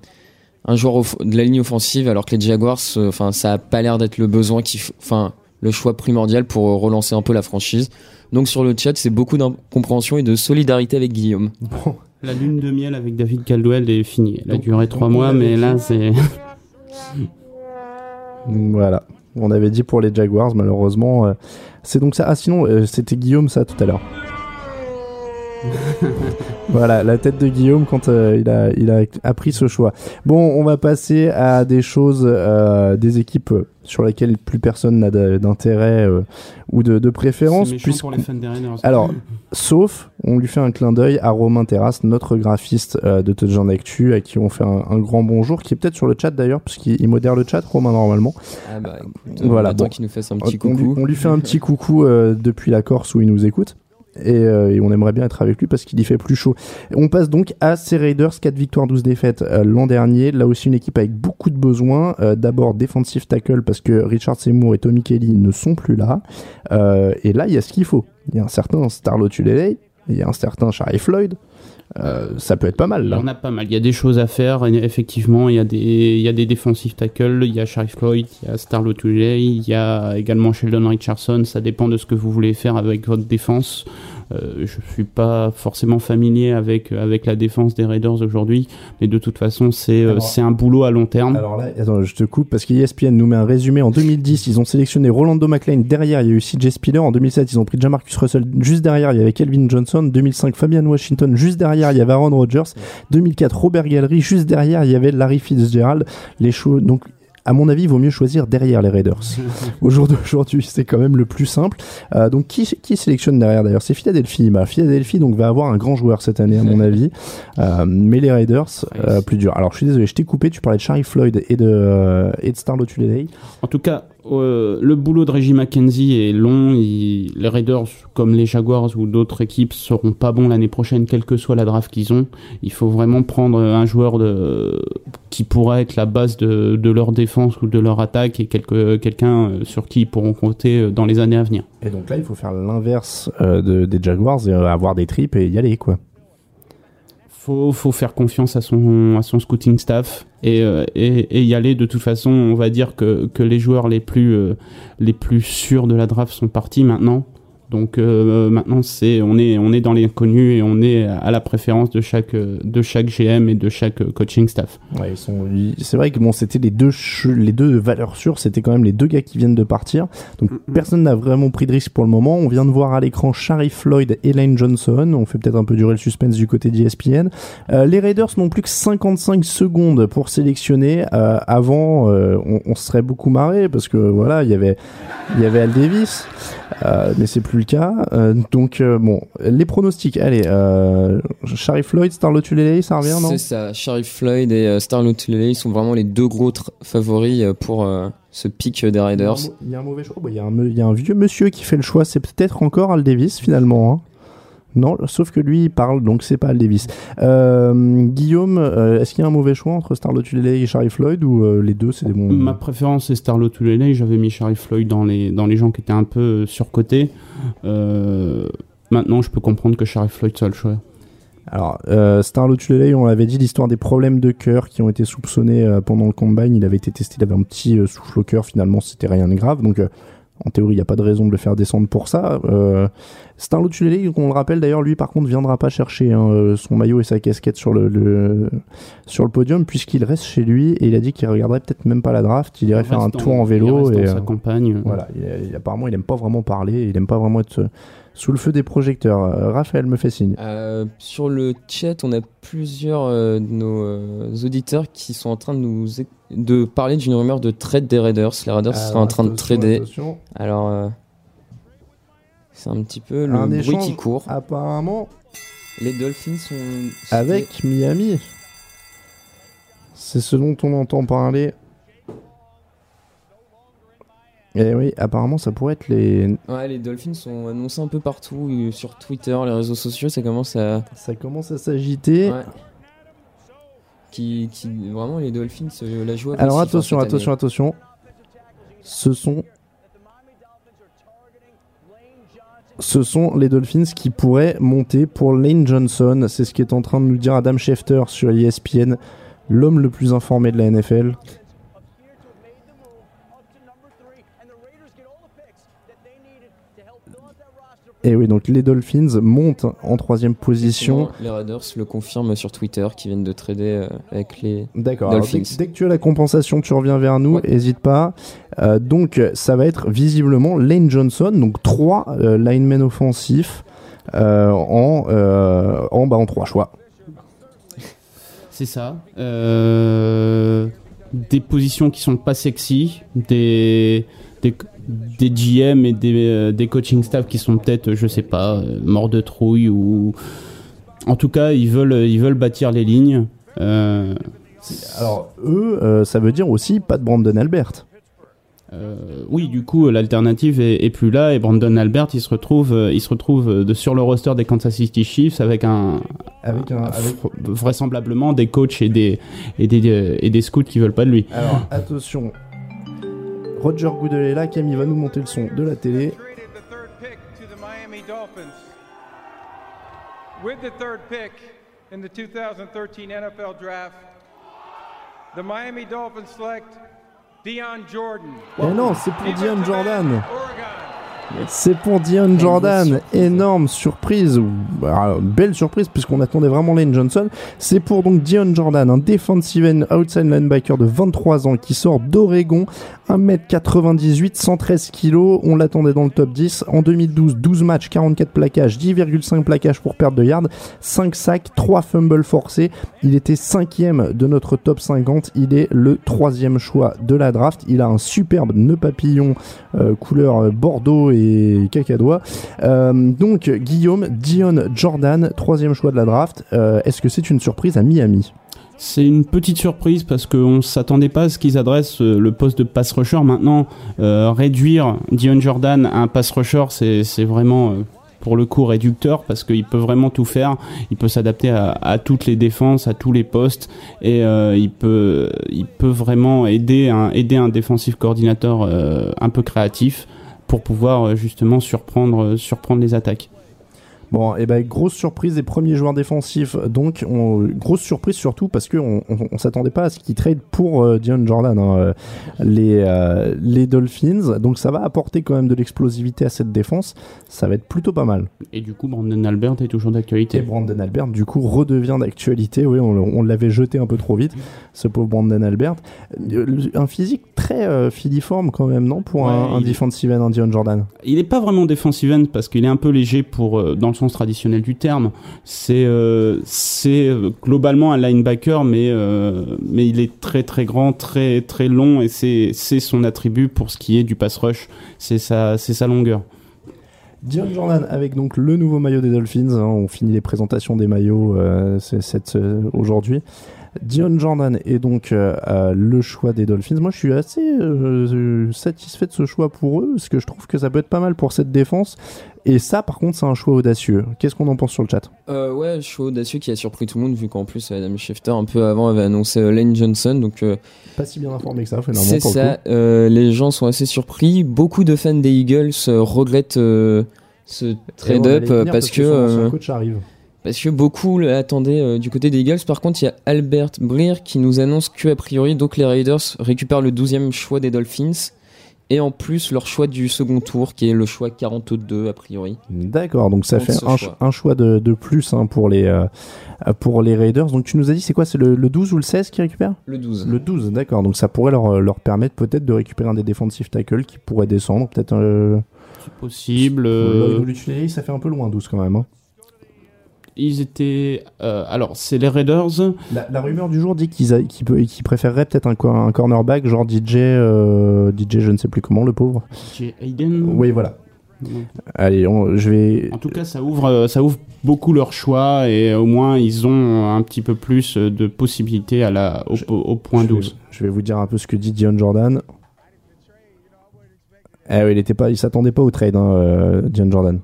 un joueur de la ligne offensive alors que les Jaguars, euh, enfin ça a pas l'air d'être le besoin qui, enfin le choix primordial pour relancer un peu la franchise. Donc sur le chat, c'est beaucoup d'incompréhension et de solidarité avec Guillaume. Bon, La lune de miel avec David Caldwell est finie. Elle a Donc- duré trois mois, mais là c'est. voilà. On avait dit pour les Jaguars, malheureusement. euh, c'est donc ça. Ah, sinon, euh, c'était Guillaume, ça, tout à l'heure. voilà, la tête de Guillaume quand euh, il, a, il a appris ce choix. Bon, on va passer à des choses, euh, des équipes sur lesquelles plus personne n'a d'intérêt euh, ou de, de préférence. Pour les fans des Raiders. Alors, sauf, on lui fait un clin d'œil à Romain Terrasse, notre graphiste euh, de Touchdown Actu, à qui on fait un, un grand bonjour, qui est peut-être sur le chat d'ailleurs, puisqu'il il modère le chat, Romain, normalement. Ah bah écoute, Voilà, on attend bon. qu'il nous fasse un petit on, lui, coucou. on lui fait un petit coucou euh, depuis la Corse où il nous écoute. Et, euh, et on aimerait bien être avec lui parce qu'il y fait plus chaud. On passe donc à ces Raiders, 4 victoires, 12 défaites euh, l'an dernier. Là aussi une équipe avec beaucoup de besoins. Euh, D'abord defensive tackle parce que Richard Seymour et Tommy Kelly ne sont plus là. Et là il y a ce qu'il faut. Il y a un certain Starlo Tulele, il y a un certain Shari Floyd. Euh, ça peut être pas mal là. en a pas mal. Il y a des choses à faire. Effectivement, il y a des, il y a des défensifs tackles. Il y a Sharif Floyd, il y a Starlo Tuley, il y a également Sheldon Richardson. Ça dépend de ce que vous voulez faire avec votre défense. Euh, je suis pas forcément familier avec avec la défense des Raiders aujourd'hui, mais de toute façon, c'est euh, c'est un boulot à long terme. Alors là, attends, je te coupe parce qu'ESPN nous met un résumé. En 2010, ils ont sélectionné Rolando McLean. Derrière, il y a eu CJ Spiller. En 2007, ils ont pris Jamarcus Russell. Juste derrière, il y avait Kelvin Johnson. 2005, Fabian Washington. Juste derrière, il y avait Aaron Rodgers. 2004, Robert Gallery. Juste derrière, il y avait Larry Fitzgerald. Les choses, donc, à mon avis, il vaut mieux choisir derrière les Raiders. Au jour d'aujourd'hui, c'est quand même le plus simple. Euh, donc, qui, qui sélectionne derrière d'ailleurs? C'est Philadelphie. Bah, Philadelphie donc va avoir un grand joueur cette année, à mon avis. Euh, mais les Raiders, euh, plus dur. Alors, je suis désolé, je t'ai coupé. Tu parlais de Shari Floyd et de, euh, et de Starlo Tulele. En tout cas, euh, le boulot de Reggie McKenzie est long. Les Raiders, comme les Jaguars ou d'autres équipes, seront pas bons l'année prochaine, quelle que soit la draft qu'ils ont. Il faut vraiment prendre un joueur qui pourra être la base de, leur défense ou de leur attaque et quelqu'un euh, sur qui ils pourront compter euh, dans les années à venir. Et donc là, il faut faire l'inverse de- des Jaguars et avoir des tripes et y aller, quoi. Faut, faut faire confiance à son, à son scouting staff et, euh, y aller. De toute façon, on va dire que, que les joueurs les plus, euh, les plus sûrs de la draft sont partis maintenant. Donc euh, maintenant, c'est, on, est, on est dans l'inconnu et on est à la préférence de chaque, de chaque GM et de chaque euh, coaching staff. Ouais, ils sont. C'est vrai que bon, c'était les deux les deux valeurs sûres, c'était quand même les deux gars qui viennent de partir. Donc personne n'a vraiment pris de risque pour le moment. On vient de voir à l'écran Shari Floyd et Lane Johnson. On fait peut-être un peu durer le suspense du côté d'ESPN. Euh, les Raiders n'ont plus que 55 secondes pour sélectionner. Euh, avant, on, on se serait beaucoup marré parce que voilà, il y avait il y avait Al Davis, mais c'est plus le cas. Euh, donc euh, bon, les pronostics. Allez, euh, Shari Floyd, Starlo Tulele, ça revient non? C'est ça, Sharif Floyd et euh, Starlo Tulele sont vraiment les deux gros favoris pour ce pic des Raiders. Il y a un mauvais choix. Il y a un vieux monsieur qui fait le choix. C'est peut-être encore Al Davis finalement. hein. Non, sauf que lui il parle, donc c'est pas Al Davis. Euh, Guillaume, euh, est-ce qu'il y a un mauvais choix entre Starlo Tulele et Shari Floyd ou euh, les deux c'est des bons Ma préférence c'est Starlo Tulele. J'avais mis Sharif Floyd dans les, dans les gens qui étaient un peu surcotés. Maintenant, je peux comprendre que Sharif Floyd soit le choix. Alors, euh, Starlo Tulele, on l'avait dit, l'histoire des problèmes de cœur qui ont été soupçonnés pendant le combine. Il avait été testé, il avait un petit souffle au cœur. Finalement, c'était rien de grave. Donc, En théorie, il n'y a pas de raison de le faire descendre pour ça. Euh, c'est un Lotulele, qu'on le rappelle d'ailleurs, lui par contre viendra pas chercher hein, euh, son maillot et sa casquette sur le, le- sur le podium puisqu'il reste chez lui et il a dit qu'il regarderait peut-être même pas la draft, il irait Il faire un tour en vélo il reste et dans sa euh, campagne. Voilà, il, il- apparemment il aime pas vraiment parler, il aime pas vraiment être euh, sous le feu des projecteurs. Euh, Raphaël me fait signe. Euh, sur le chat, on a plusieurs euh, de nos euh, auditeurs qui sont en train de nous de parler d'une rumeur de trade des Raiders. Les Raiders Alors, seraient en train de trader. attention. Alors, euh, c'est un petit peu le Un bruit échange qui court. apparemment Les Dolphins sont avec Miami. C'est ce dont on entend parler. Et oui, apparemment ça pourrait être les. Ouais, les Dolphins sont annoncés un peu partout euh, sur Twitter, les réseaux sociaux. Ça commence à. Ça commence à s'agiter. Ouais. Qui, qui vraiment les Dolphins la jouent Alors attention, attention, attention. Ce sont. Ce sont les Dolphins qui pourraient monter pour Lane Johnson. C'est ce qui est en train de nous dire Adam Schefter sur ESPN, l'homme le plus informé de la NFL. Et oui, donc les Dolphins montent en troisième position. Les Raiders le confirment sur Twitter qui viennent de trader euh, avec les D'accord. Dolphins. Dès, dès que tu as la compensation, tu reviens vers nous. Hésite pas. Euh, donc, ça va être visiblement Lane Johnson, donc trois euh, linemen offensifs euh, en euh, en bas en trois choix. C'est ça. Euh, des positions qui sont pas sexy, des, des, des GM et des, euh, des coaching staff qui sont peut-être, je sais pas, euh, morts de trouille ou. En tout cas, ils veulent, ils veulent bâtir les lignes. Euh, Alors eux, euh, ça veut dire aussi pas de Brandon Albert. Euh, oui, du coup, l'alternative est, est plus là et Brandon Albert, il se retrouve, euh, il se retrouve euh, de, sur le roster des Kansas City Chiefs avec un, Avec un- avec- vraisemblablement des coachs et des et des euh, et des scouts qui veulent pas de lui. Alors attention, Roger Goodell est là. Camille va nous monter le son de la télé. With the third pick in the 2013 NFL Draft, the Miami Dolphins select Deion Jordan. Eh non, c'est pour Dion Defensive Jordan. Oregon. C'est pour Dion Jordan, énorme surprise, ou bah, belle surprise puisqu'on attendait vraiment Lane Johnson. C'est pour donc Dion Jordan, un defensive end outside linebacker de 23 ans qui sort d'Oregon, 1m98, 113 kg. On l'attendait dans le top 10. En 2012, 12 matchs, 44 plaquages, 10,5 plaquages pour perte de yards, 5 sacs, 3 fumbles forcés. Il était cinquième de notre top 50. Il est le troisième choix de la draft. Il a un superbe nœud papillon euh, couleur euh, bordeaux et cacadois. Euh, donc Guillaume Dion Jordan, troisième choix de la draft. Euh, Est-ce que c'est une surprise à Miami? C'est une petite surprise parce qu'on ne s'attendait pas à ce qu'ils adressent euh, le poste de pass rusher. Maintenant, réduire Dion Jordan à un pass rusher, c'est vraiment pour le coup réducteur parce qu'il peut vraiment tout faire. Il peut s'adapter à, toutes les défenses, à tous les postes et il, peut, vraiment aider un, aider un défensif coordinateur un peu créatif pour pouvoir euh, justement surprendre, euh, surprendre les attaques. Bon, et ben grosse surprise des premiers joueurs défensifs. Donc on- grosse surprise surtout parce que on, on, on s'attendait pas à ce qu'ils trade pour euh, Dion Jordan hein, les euh, les Dolphins. Donc ça va apporter quand même de l'explosivité à cette défense. Ça va être plutôt pas mal. Et du coup, Brandon Albert est toujours d'actualité. Et Brandon Albert, du coup, redevient d'actualité. Oui, on, l'avait jeté un peu trop vite, ce pauvre Brandon Albert. Un physique très euh, filiforme quand même, non Pour un, Ouais, un defensive end, un Dion Jordan? Il n'est pas vraiment defensive end parce qu'il est un peu léger pour euh, dans le sens traditionnel du terme. C'est euh, c'est globalement un linebacker, mais mais il est très très grand, très très long et c'est son attribut pour ce qui est du pass rush. C'est sa sa longueur. Dion Jordan avec donc le nouveau maillot des Dolphins. hein, on finit les présentations des maillots aujourd'hui. Dion Jordan est donc euh, euh, le choix des Dolphins. Moi, je suis assez euh, satisfait de ce choix pour eux, parce que je trouve que ça peut être pas mal pour cette défense. Et ça, par contre, c'est un choix audacieux. Qu'est-ce qu'on en pense sur le chat? Euh, ouais, choix audacieux qui a surpris tout le monde vu qu'en plus Adam Schefter un peu avant avait annoncé Lane Johnson donc euh, Pas si bien informé que ça, finalement. c'est le ça. euh, les gens sont assez surpris. Beaucoup de fans des Eagles regrettent ce Et on trade allait up y venir parce que son ancien coach arrive. Parce que beaucoup l'attendaient euh, du côté des Eagles. Par contre, il y a Albert Breer qui nous annonce que a priori donc les Raiders récupèrent le 12e choix des Dolphins et en plus leur choix du second tour qui est le choix 42 a priori. D'accord, donc ça fait un, choix. un choix de, de plus hein, pour, les, euh, pour les Raiders. Donc tu nous as dit, c'est quoi C'est le, le 12 ou le 16 qui récupère? Le 12. Le 12, d'accord. Donc ça pourrait leur, leur permettre peut-être de récupérer un des defensive tackles qui pourrait descendre. Peut-être. Euh... C'est possible. euh, ça fait un peu loin 12 quand même. hein. Ils étaient. euh, alors, c'est les Raiders. La, la rumeur du jour dit qu'ils préféreraient peut-être un, co- un cornerback, genre DJ, euh, DJ, je ne sais plus comment, le pauvre. J. Hayden. Oui, voilà. Allez, on- je vais. En tout cas, ça ouvre, euh, ça ouvre beaucoup leur choix et au moins ils ont un petit peu plus de possibilités à la, au, au point je vais- 12. Je vais vous dire un peu ce que dit Dion Jordan. Eh oui, il était pas, il s'attendait pas au trade, hein, euh, Dion Jordan.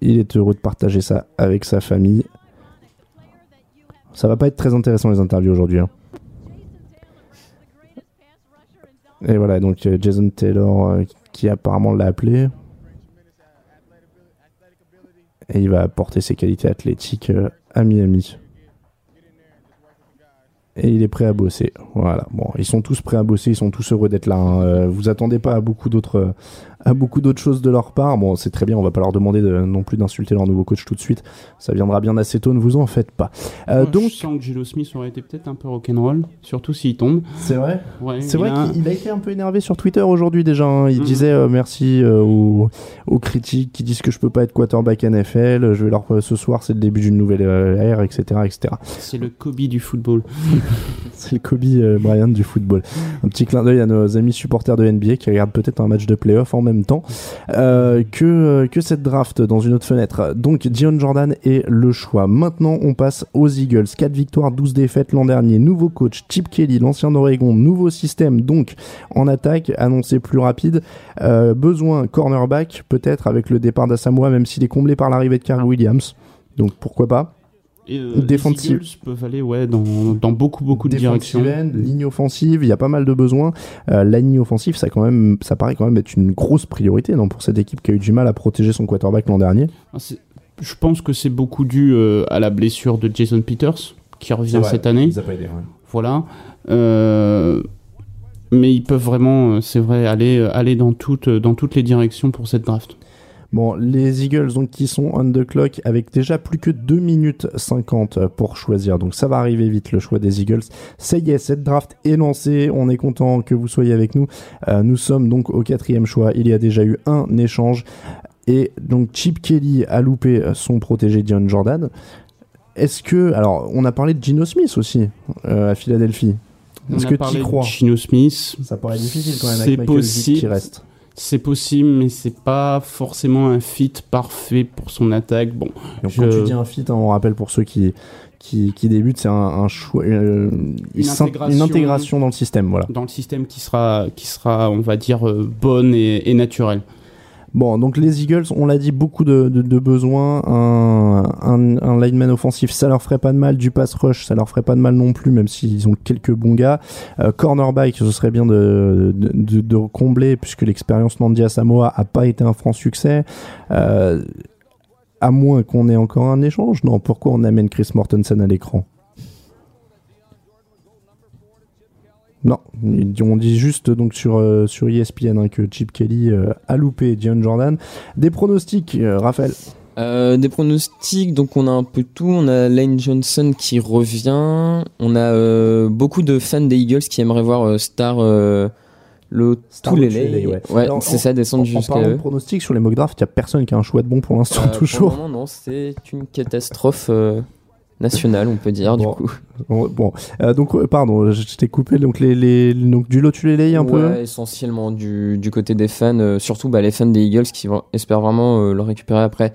Il est heureux de partager ça avec sa famille. Ça va pas être très intéressant les interviews aujourd'hui. hein. Et voilà, donc euh, Jason Taylor euh, qui apparemment l'a appelé. Et il va apporter ses qualités athlétiques euh, à Miami. Et il est prêt à bosser. Voilà. Bon, ils sont tous prêts à bosser, ils sont tous heureux d'être là. hein. Vous attendez pas à beaucoup d'autres, à beaucoup d'autres choses de leur part. Bon, c'est très bien. On va pas leur demander de- non plus d'insulter leur nouveau coach tout de suite. Ça viendra bien assez tôt. Ne vous en faites pas. Euh, Moi, donc, je sens que Gelo Smith aurait été peut-être un peu rock'n'roll, surtout s'il tombe. c'est vrai. Ouais, C'est vrai a qu'il il a été un peu énervé sur Twitter aujourd'hui déjà. hein. Il Mhm. disait euh, merci euh, aux, aux critiques qui disent que je peux pas être quarterback NFL. Je vais leur ce soir c'est le début d'une nouvelle ère, etc., etc. C'est le Kobe du football. C'est le Kobe Bryant du football. Un petit clin d'œil à nos amis supporters de NBA qui regardent peut-être un match de playoff en temps euh, que, euh, que cette draft dans une autre fenêtre. Donc Dion Jordan est le choix. Maintenant, on passe aux Eagles. 4 victoires, 12 défaites l'an dernier. Nouveau coach, Chip Kelly, l'ancien d'Oregon. Nouveau système, donc en attaque, annoncé plus rapide. Euh, besoin cornerback, peut-être avec le départ d'Asamoah, même s'il est comblé par l'arrivée de Carrie Williams. Donc pourquoi pas Et, euh, Défensive. Les peuvent aller ouais, dans, dans beaucoup, beaucoup de directions. ligne offensive, il y a pas mal de besoins. Euh, la ligne offensive, ça, quand même, ça paraît quand même être une grosse priorité non, pour cette équipe qui a eu du mal à protéger son quarterback l'an dernier. Ah, Je pense que c'est beaucoup dû euh, à la blessure de Jason Peters, qui revient cette année. Ça pas aidé, ouais. Voilà. Euh, mais ils peuvent vraiment, euh, c'est vrai, aller, aller dans, toutes, dans toutes les directions pour cette draft. Bon, les Eagles donc qui sont on the clock avec déjà plus que 2 minutes 50 pour choisir. Donc ça va arriver vite le choix des Eagles. Ça y est, cette draft est lancée. On est content que vous soyez avec nous. Euh, nous sommes donc au quatrième choix. Il y a déjà eu un échange. Et donc Chip Kelly a loupé son protégé Dion Jordan. Est-ce que... Alors, on a parlé de Gino Smith aussi euh, à Philadelphie. Est-ce que tu crois? Gino Smith. Ça paraît difficile quand même C'est avec Michael Vick possible. qui reste. C'est possible, mais c'est pas forcément un fit parfait pour son attaque. Bon, Donc je- quand tu dis un fit, hein, on rappelle pour ceux qui qui, c'est un, un choix, euh, Une intégration. une intégration dans le système, voilà. dans le système qui sera, qui sera, on va dire, euh, bonne et, et naturelle. Bon, donc les Eagles, on l'a dit, beaucoup de, besoins. Un, lineman offensif, ça leur ferait pas de mal. Du pass rush, ça leur ferait pas de mal non plus, même s'ils ont quelques bons gars. Euh, cornerback, ce serait bien de, combler, puisque l'expérience Nandi Samoa a pas été un franc succès. Euh, à moins qu'on ait encore un échange. Non, pourquoi on amène Chris Mortensen à l'écran? Non, on dit juste donc sur, euh, sur ESPN hein, que Chip Kelly euh, a loupé Dion Jordan. Des pronostics, euh, Raphaël des pronostics, donc on a un peu tout. On a Lane Johnson qui revient. On a beaucoup de fans des Eagles qui aimeraient voir Star le Star tout les lay. ouais. Ouais, c'est en- ça, descendre En jusqu'à parlant de eux. pronostics sur les mock drafts, il n'y a personne qui a un choix de bon pour l'instant, toujours. moment, non, c'est une catastrophe euh, nationale, on peut dire, Bon. du coup. Bon. Euh, donc, euh, pardon, je t'ai coupé. Donc, les, les, donc du lot, tu les layes un peu? Ouais, essentiellement du, du côté des fans, euh, surtout bah, les fans des Eagles qui vont, espèrent vraiment euh, le récupérer après.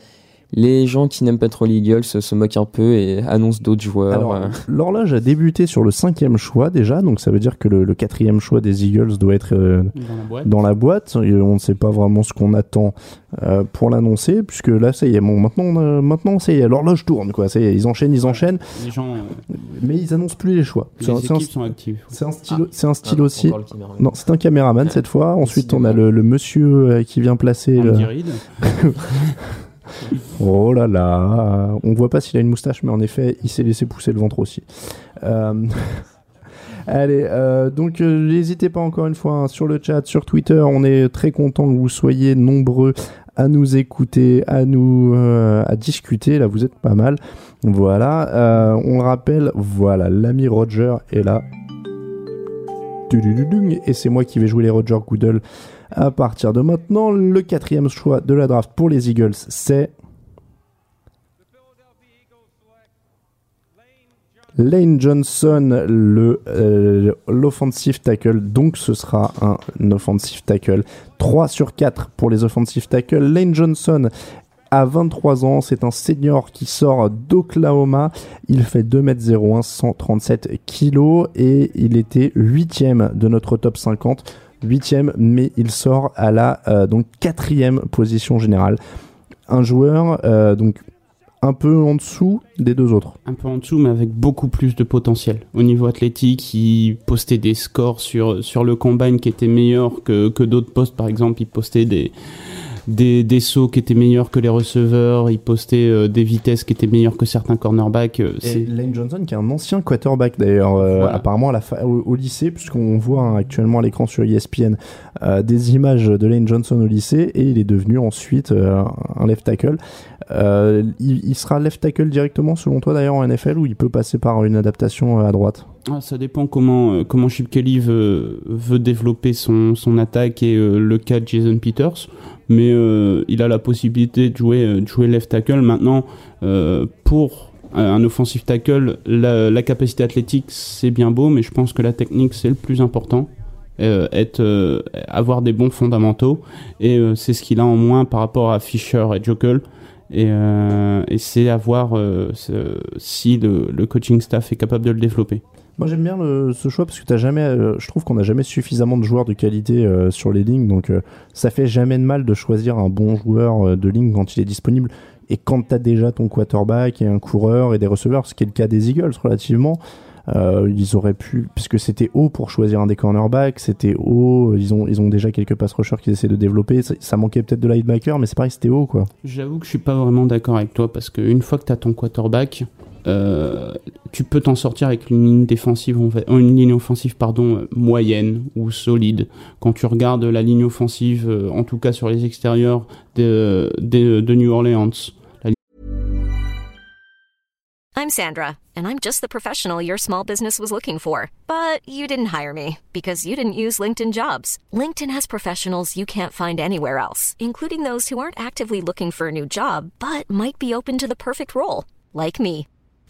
Les gens qui n'aiment pas trop les Eagles se moquent un peu et annoncent d'autres joueurs. Euh. l'horloge a débuté sur le cinquième choix déjà, donc ça veut dire que le, le quatrième choix des Eagles doit être euh, Dans la boîte. dans la boîte. Et on ne sait pas vraiment ce qu'on attend euh, pour l'annoncer, puisque là, ça y est, bon, maintenant, on a- maintenant, ça y est, l'horloge tourne, quoi. Ça y est, ils enchaînent, ils enchaînent, Les gens, euh, mais ils annoncent plus les choix. les C'est un- c'est un- équipes sont actives. C'est un stylo, c'est un stylo Ah, aussi. Non, c'est un caméraman cette fois. Ensuite, on a le, le monsieur euh, qui vient placer. le- Andy. Oh là là, on voit pas s'il a une moustache, mais en effet, il s'est laissé pousser le ventre aussi. Euh, Allez, euh, donc euh, n'hésitez pas encore une fois hein, sur le chat, sur Twitter. On est très content que vous soyez nombreux à nous écouter, à nous discuter. Là, vous êtes pas mal. Voilà. On le rappelle. Voilà, l'ami Roger est là. Et c'est moi qui vais jouer les Roger Goodell à partir de maintenant. Le quatrième choix de la draft pour les Eagles, c'est Lane Johnson, euh, l'offensive tackle. Donc ce sera un offensive tackle. 3 sur 4 pour les offensive tackles. Lane Johnson a 23 ans, c'est un senior qui sort d'Oklahoma. Il fait 2m01, 137 kg et il était 8ème de notre top 50. 8ème, mais il sort à la euh, donc quatrième position générale. Un joueur euh, donc un peu en dessous des deux autres. Un peu en dessous, mais avec beaucoup plus de potentiel. Au niveau athlétique, il postait des scores sur, sur le combine qui étaient meilleurs que, que d'autres postes. Par exemple, il postait des, des, des sauts qui étaient meilleurs que les receveurs, il postait euh, des vitesses qui étaient meilleures que certains cornerbacks. euh, Et c'est- Lane Johnson, qui est un ancien quarterback d'ailleurs, euh, Voilà. apparemment à la fa- au, au lycée, puisqu'on voit hein, actuellement à l'écran sur ESPN euh, des images de Lane Johnson au lycée, et il est devenu ensuite un left tackle. Il, il sera left tackle directement selon toi d'ailleurs en NFL ou il peut passer par une adaptation à droite? Ça dépend comment, euh, comment Chip Kelly veut, veut développer son, son attaque et euh, le cas de Jason Peters. Mais euh, il a la possibilité de jouer, euh, de jouer left tackle. Maintenant, euh, pour euh, un offensive tackle, la, la capacité athlétique, c'est bien beau, mais je pense que la technique, c'est le plus important. Être, avoir des bons fondamentaux. Et c'est ce qu'il a en moins par rapport à Fisher et Jokel. Et, et c'est à voir si le, le coaching staff est capable de le développer. Moi j'aime bien ce choix parce que t'as jamais, euh, je trouve qu'on n'a jamais suffisamment de joueurs de qualité euh, sur les lignes, donc euh, ça fait jamais de mal de choisir un bon joueur de ligne quand il est disponible. Et quand t'as déjà ton quarterback et un coureur et des receveurs, ce qui est le cas des Eagles relativement, ils auraient pu, puisque c'était haut pour choisir un des cornerbacks, c'était haut, ils ont, déjà quelques pass rushers qu'ils essaient de développer, ça, manquait peut-être de linebacker, mais c'est pareil, c'était haut quoi. J'avoue que je suis pas vraiment d'accord avec toi parce qu'une fois que tu as ton quarterback, euh, tu peux t'en sortir avec une ligne défensive, va- euh, une ligne offensive pardon euh, moyenne ou solide. Quand tu regardes la ligne offensive, euh, en tout cas sur les extérieurs de, de, de New Orleans, I'm Sandra, and I'm just the professional your small business was looking for. But you didn't hire me because you didn't use LinkedIn jobs. LinkedIn has professionals you can't find anywhere else, including those who aren't actively looking for a new job but might be open to the perfect role, like me.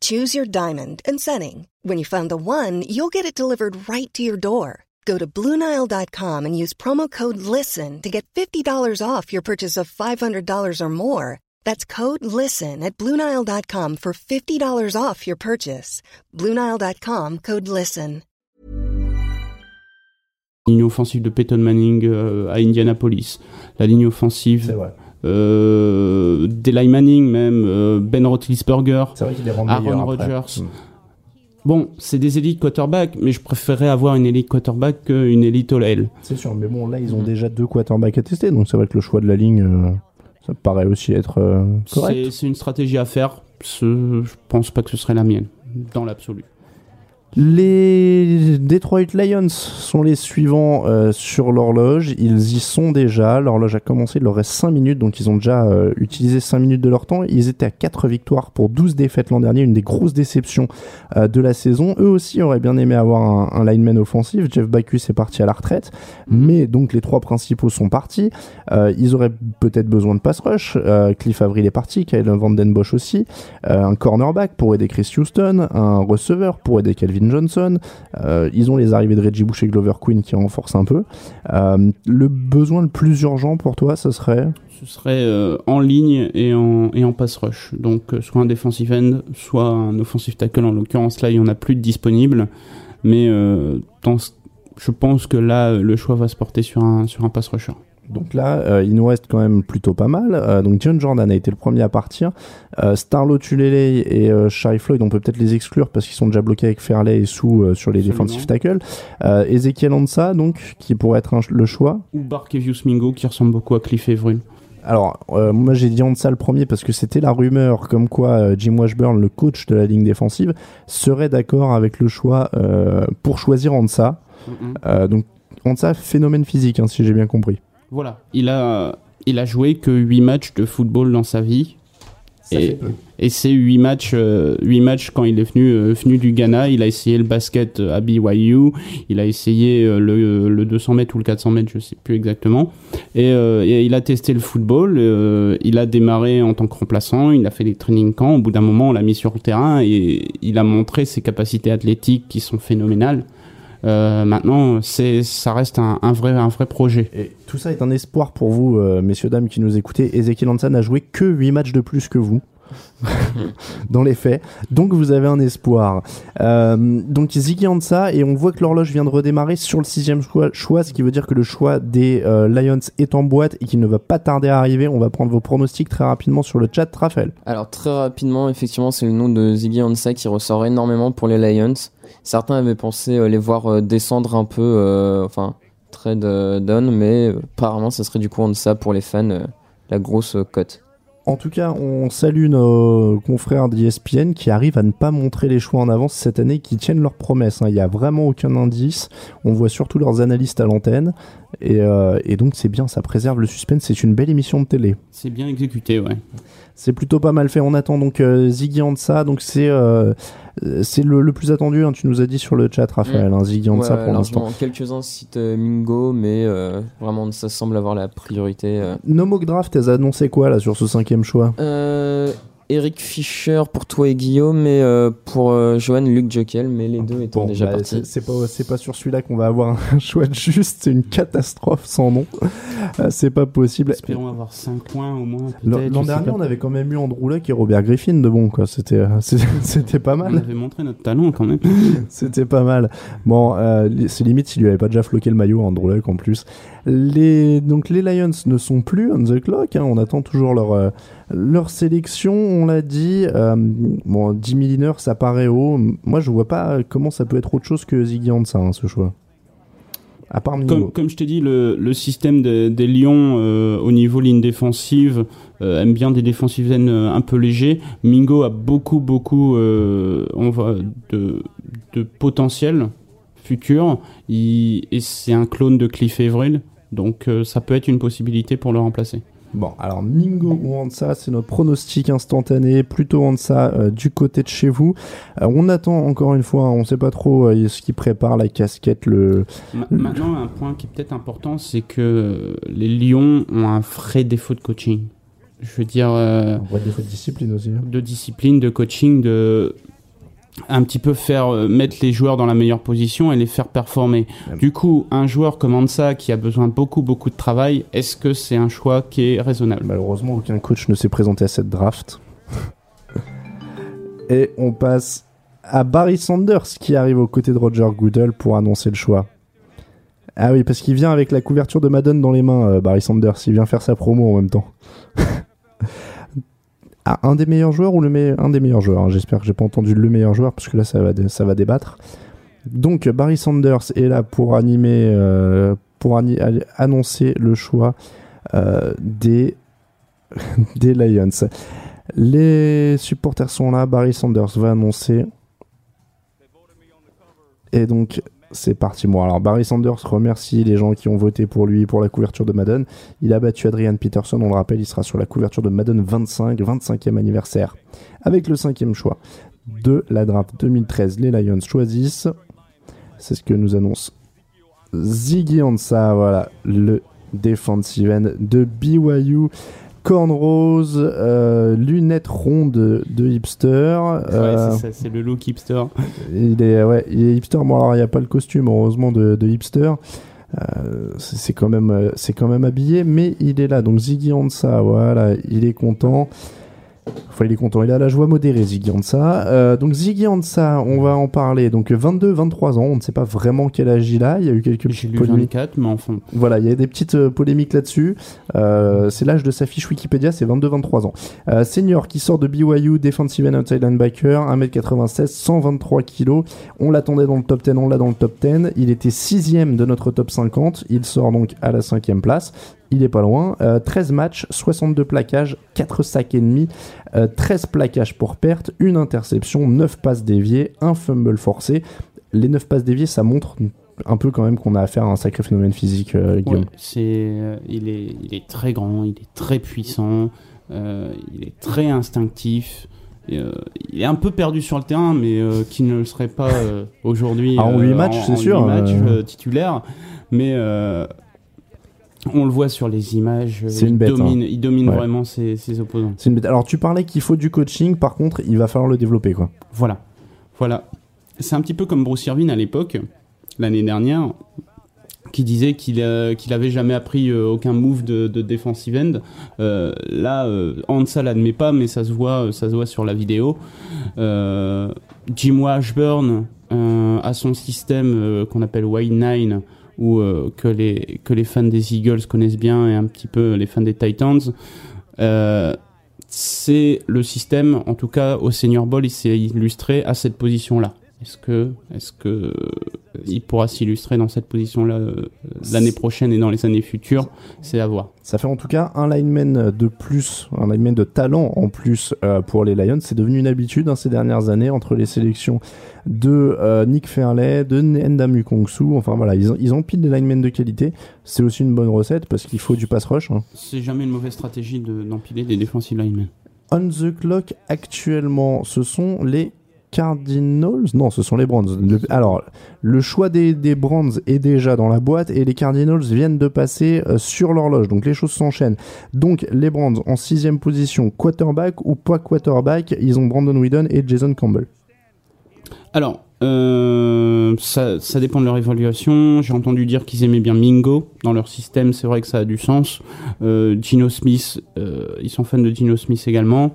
Choose your diamond and setting. When you find the one, you'll get it delivered right to your door. Go to Bluenile.com and use promo code LISTEN to get $50 off your purchase of $500 or more. That's code LISTEN at Bluenile.com for $50 off your purchase. Bluenile.com code LISTEN. ligne offensive de Peyton Manning euh, à Indianapolis, la ligne offensive euh, d'Eli Manning même, euh, Ben Roethlisberger, Aaron. Rodgers. Mm. Bon, c'est des élites quarterbacks, mais je préférerais avoir une élite quarterback qu'une élite OL. C'est sûr, mais bon, là, ils ont déjà deux quarterbacks à tester, donc c'est vrai que le choix de la ligne, euh, ça paraît aussi être euh, correct. C'est une stratégie à faire. Je pense pas que ce serait la mienne, dans l'absolu. Les Detroit Lions sont les suivants euh, sur l'horloge. Ils y sont déjà. L'horloge a commencé, il leur reste 5 minutes, donc ils ont déjà euh, utilisé 5 minutes de leur temps. Ils étaient à 4 victoires pour 12 défaites l'an dernier, une des grosses déceptions euh, de la saison. Eux aussi auraient bien aimé avoir un, un lineman offensif. Jeff Backus est parti à la retraite, mais donc les trois principaux sont partis. Ils auraient peut-être besoin de pass rush. Cliff Avril est parti, Kyle Van Den Bosch aussi. Un cornerback pour aider Chris Houston, un receveur pour aider Calvin Johnson. Euh, ils ont les arrivées de Reggie Bush et Glover Queen qui renforcent un peu. Euh, le besoin le plus urgent pour toi, ce serait Ce serait euh, en ligne et en, et en pass rush. Donc, soit un defensive end, soit un offensive tackle. En l'occurrence, là, il y en a plus de disponibles. Mais je pense que là, le choix va se porter sur un, sur un pass rusher. Donc là, euh, il nous reste quand même plutôt pas mal. Euh, donc John Jordan a été le premier à partir. Euh, Starlo Tulele et euh, Shari Floyd, on peut peut-être les exclure parce qu'ils sont déjà bloqués avec Fairley et Sou sur les defensive tackles. Ezekiel Ansa, donc, qui pourrait être un le choix. Ou Barkevius Mingo qui ressemble beaucoup à Cliff Evrune. Alors, euh, moi j'ai dit Ansa le premier parce que c'était la rumeur comme quoi euh, Jim Washburn, le coach de la ligne défensive, serait d'accord avec le choix euh, pour choisir Ansa. Donc Ansa, phénomène physique, hein, si j'ai bien compris. Voilà. Il a, il a joué que 8 matchs de football dans sa vie. Ça et, et ces 8 matchs, euh, 8 matchs quand il est venu, euh, venu du Ghana, il a essayé le basket euh, à BYU, il a essayé le, le 200 mètres ou le 400 mètres, je sais plus exactement. Et, euh, et il a testé le football, euh, il a démarré en tant que remplaçant, il a fait des training camps, au bout d'un moment on l'a mis sur le terrain et il a montré ses capacités athlétiques qui sont phénoménales. Euh, maintenant, c'est, ça reste un, un vrai, un vrai projet. Et tout ça est un espoir pour vous, euh, messieurs, dames, qui nous écoutez. Ezekiel Ansa n'a joué que 8 matchs de plus que vous. dans les faits. Donc vous avez un espoir. Euh, donc Ziggy Ansah, et on voit que l'horloge vient de redémarrer sur le sixième choix, choix, ce qui veut dire que le choix des euh, Lions est en boîte et qu'il ne va pas tarder à arriver. On va prendre vos pronostics très rapidement sur le chat. Raphaël. Alors très rapidement, effectivement, c'est le nom de Ziggy Ansah qui ressort énormément pour les Lions. Certains avaient pensé euh, les voir euh, descendre un peu, euh, enfin trade euh, down, mais euh, apparemment, ça serait du coup Ansah pour les fans, euh, la grosse euh, cote. En tout cas, on salue nos confrères d'ESPN qui arrivent à ne pas montrer les choix en avance cette année, qui tiennent leurs promesses. hein. Il n'y a vraiment aucun indice. On voit surtout leurs analystes à l'antenne. Et, euh, et donc c'est bien, ça préserve le suspense. C'est une belle émission de télé. C'est bien exécuté, ouais. C'est plutôt pas mal fait. On attend donc euh, Ziggy Ansah. Donc c'est euh, c'est le, le plus attendu. hein. Tu nous as dit sur le chat, Raphaël. hein, Ziggy Ouais, pour l'instant. Quelques-uns citent euh, Mingo, mais euh, vraiment, ça semble avoir la priorité. euh. No Mock Draft, elles annoncé quoi là sur ce cinquième choix? Euh, Eric Fischer pour toi et Guillaume, et euh, pour euh, Johan, Luc Jokel, mais les deux étant Bon, déjà bah, partis. c'est- pas, pas sur celui-là qu'on va avoir un choix de juste, c'est une catastrophe sans nom. Euh, c'est pas possible. Espérons avoir 5 points au moins. L'an dernier, on avait quand même eu Andrew Luck et Robert Griffin de bon, quoi. C'était, euh, c'était, pas On mal. avait montré notre talent quand même. C'était pas mal. Bon, euh, c'est limite s'il lui avait pas déjà floqué le maillot, Andrew Luck en plus. Les, donc les Lions ne sont plus on the clock. hein. On attend toujours leur, euh, leur sélection. On l'a dit. Euh, bon, 10 millineurs, ça paraît haut. Moi, je vois pas comment ça peut être autre chose que Ziggy Ansah, hein, ce choix. À part. Comme, comme je t'ai dit, le, système de- des Lions euh, au niveau ligne défensive euh, aime bien des défensives un peu légers. Mingo a beaucoup, beaucoup de, potentiel futur. Et c'est un clone de Cliff Avril. Donc euh, ça peut être une possibilité pour le remplacer. Bon, alors Mingo ou Hansa, c'est notre pronostic instantané, plutôt Hansa euh, du côté de chez vous. Euh, on attend encore une fois, hein, on sait pas trop euh, ce qui prépare la casquette, le. Ma- Maintenant, un point qui est peut-être important, c'est que les Lions ont un vrai défaut de coaching. Je veux dire, Un vrai défaut de discipline aussi. hein. de discipline, de coaching, de un petit peu faire euh, mettre les joueurs dans la meilleure position et les faire performer. Du coup, un joueur comme Ansa qui a besoin de beaucoup beaucoup de travail, est-ce que c'est un choix qui est raisonnable? Malheureusement, aucun coach ne s'est présenté à cette draft. Et on passe à Barry Sanders qui arrive aux côtés de Roger Goodell pour annoncer le choix. Ah oui, parce qu'il vient avec la couverture de Madden dans les mains, euh, Barry Sanders. Il vient faire sa promo en même temps. Ah, un des meilleurs joueurs ou un des meilleurs joueurs hein. J'espère que j'ai pas entendu le meilleur joueur parce que là ça va, ça va débattre. Donc Barry Sanders est là pour animer, euh, pour annoncer le choix euh, des des Lions. Les supporters sont là. Barry Sanders va annoncer. Et donc, c'est parti. Bon, alors Barry Sanders remercie les gens qui ont voté pour lui pour la couverture de Madden. Il a battu Adrian Peterson, on le rappelle, il sera sur la couverture de Madden 25, 25e anniversaire. Avec le cinquième choix de la draft 2013, les Lions choisissent. C'est ce que nous annonce Ziggy Ansah, voilà, le defensive end de BYU. Cornrows, euh, lunettes rondes de hipster. euh, Ouais, c'est ça, c'est le look hipster. il est, ouais, il est hipster. Bon, alors il n'y a pas le costume, heureusement, de, de hipster. Euh, c'est quand même, euh, c'est quand même habillé, mais il est là. Donc Ziggy Ansah, voilà, il est content. Il est content, il a la joie modérée, Ziggy Ansah. Euh, donc Ziggy Ansah, on va en parler. Donc 22, 23 ans, on ne sait pas vraiment quel âge il a. Il y a eu quelques petites polémiques. 24, mais enfin. Voilà, il y a des petites euh, polémiques là-dessus. Euh, c'est l'âge de sa fiche Wikipédia, c'est 22-23 ans. Euh, senior qui sort de BYU, defensive and outside linebacker, 1m96, 123 kg. On l'attendait dans le top 10, on l'a dans le top 10. Il était sixième de notre top 50. Il sort donc à la cinquième place. Il est pas loin. Euh, 13 matchs, 62 plaquages, 4 sacs et demi, euh, 13 plaquages pour perte, une interception, 9 passes déviées, un fumble forcé. Les 9 passes déviées, ça montre un peu quand même qu'on a affaire à un sacré phénomène physique, euh, Guillaume. Ouais, c'est, euh, il, est, il est très grand, il est très puissant, euh, il est très instinctif. et, euh, il est un peu perdu sur le terrain, mais euh, qui ne le serait pas euh, aujourd'hui. Ah, en euh, huit matchs, c'est en sûr, huit matchs, euh. euh, titulaire. Mais euh, on le voit sur les images. C'est il une bête, Domine, hein. Il domine Ouais. vraiment ses, ses opposants. C'est une bête. Alors tu parlais qu'il faut du coaching, par contre, il va falloir le développer quoi. Voilà. Voilà. C'est un petit peu comme Bruce Irvin à l'époque, l'année dernière, qui disait qu'il euh, qu'il avait jamais appris euh, aucun move de, de defensive end. Euh, là, Hansa l'admet pas, mais ça se voit, ça se voit sur la vidéo. Jim Washburn a son système qu'on appelle Wide Nine, ou euh, que les que les fans des Eagles connaissent bien et un petit peu les fans des Titans. Euh, c'est le système, en tout cas au Senior Bowl, il s'est illustré à cette position-là. Est-ce que, est-ce que euh, il pourra s'illustrer dans cette position-là euh, l'année prochaine et dans les années futures? C'est à voir. Ça fait en tout cas un lineman de plus, un lineman de talent en plus euh, pour les Lions. C'est devenu une habitude hein, ces dernières années entre les sélections de euh, Nick Fairley, de Ndam Kongsu. Enfin voilà, ils, ils empilent des linemen de qualité. C'est aussi une bonne recette parce qu'il faut du pass rush. hein. C'est jamais une mauvaise stratégie de- d'empiler des defensive linemen. On the clock actuellement, ce sont les Cardinals? Non, ce sont les Browns. Alors, le choix des, des Browns est déjà dans la boîte et les Cardinals viennent de passer euh, sur l'horloge. Donc les choses s'enchaînent. Donc les Browns en sixième position, quarterback ou pas quarterback, ils ont Brandon Whedon et Jason Campbell. Alors, euh, ça, ça dépend de leur évaluation. J'ai entendu dire qu'ils aimaient bien Mingo dans leur système. C'est vrai que ça a du sens. Euh, Gino Smith, euh, ils sont fans de Gino Smith également.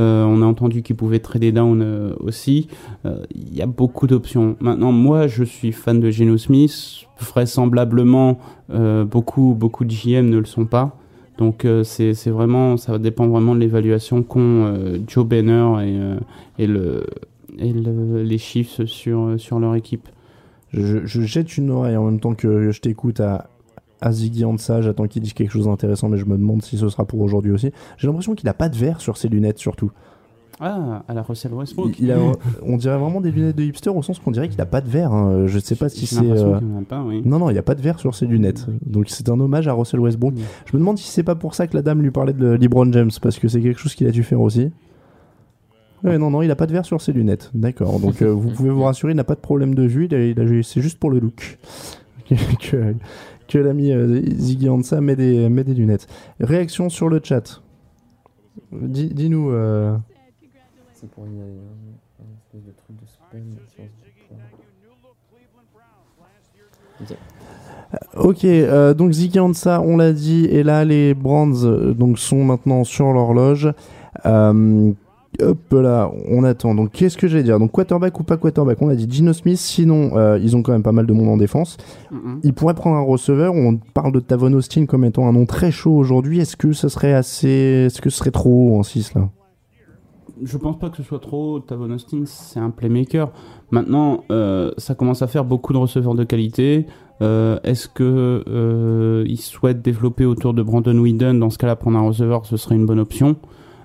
Euh, on a entendu qu'ils pouvaient trader down euh, aussi. Euh, Il y a beaucoup d'options. Maintenant, moi, je suis fan de Geno Smith. Vraisemblablement, beaucoup, beaucoup de JM ne le sont pas. Donc, c'est vraiment, ça dépend vraiment de l'évaluation qu'ont Joe Banner et, et le et le- les chiffres sur, sur leur équipe. Je jette une oreille en même temps que je t'écoute à, à Ziggy Ansah. J'attends qu'il dise quelque chose d'intéressant, mais je me demande si ce sera pour aujourd'hui aussi. J'ai l'impression qu'il a pas de verre sur ses lunettes, surtout. Ah, à la Russell Westbrook. Il, il a, on dirait vraiment des lunettes de hipster au sens qu'on dirait qu'il a pas de verre. hein. Je sais pas si c'est. euh, oui. Non, non, il n'y a pas de verre sur ses lunettes. Donc c'est un hommage à Russell Westbrook. Je me demande si c'est pas pour ça que la dame lui parlait de LeBron James, parce que c'est quelque chose qu'il a dû faire aussi. Ouais, non, non, il a pas de verre sur ses lunettes. D'accord. Donc euh, vous pouvez vous rassurer, il n'a pas de problème de vue. Il a- il a- c'est juste pour le look que, l'ami euh, Ziggy Ansah met des, met des lunettes. Réaction sur le chat. Dis- Dis-nous. euh, C'est pour une, une espèce de truc de spam. Ok, euh, donc Ziggy Ansah, on l'a dit, et là les Brands euh, donc sont maintenant sur l'horloge. Euh, hop là, on attend. Donc qu'est-ce que j'allais dire? Donc quarterback ou pas quarterback? On a dit Gino Smith, sinon euh, ils ont quand même pas mal de monde en défense. Ils pourraient prendre un receveur. On parle de Tavon Austin comme étant un nom très chaud aujourd'hui. Est-ce que ça serait assez, est-ce que ce serait trop haut en 6 là? Je pense pas que ce soit trop. Tavon Austin, c'est un playmaker. Maintenant, euh, ça commence à faire beaucoup de receveurs de qualité. Euh, Est-ce que euh, ils souhaitent développer autour de Brandon Whedon? Dans ce cas-là, prendre un receveur, ce serait une bonne option.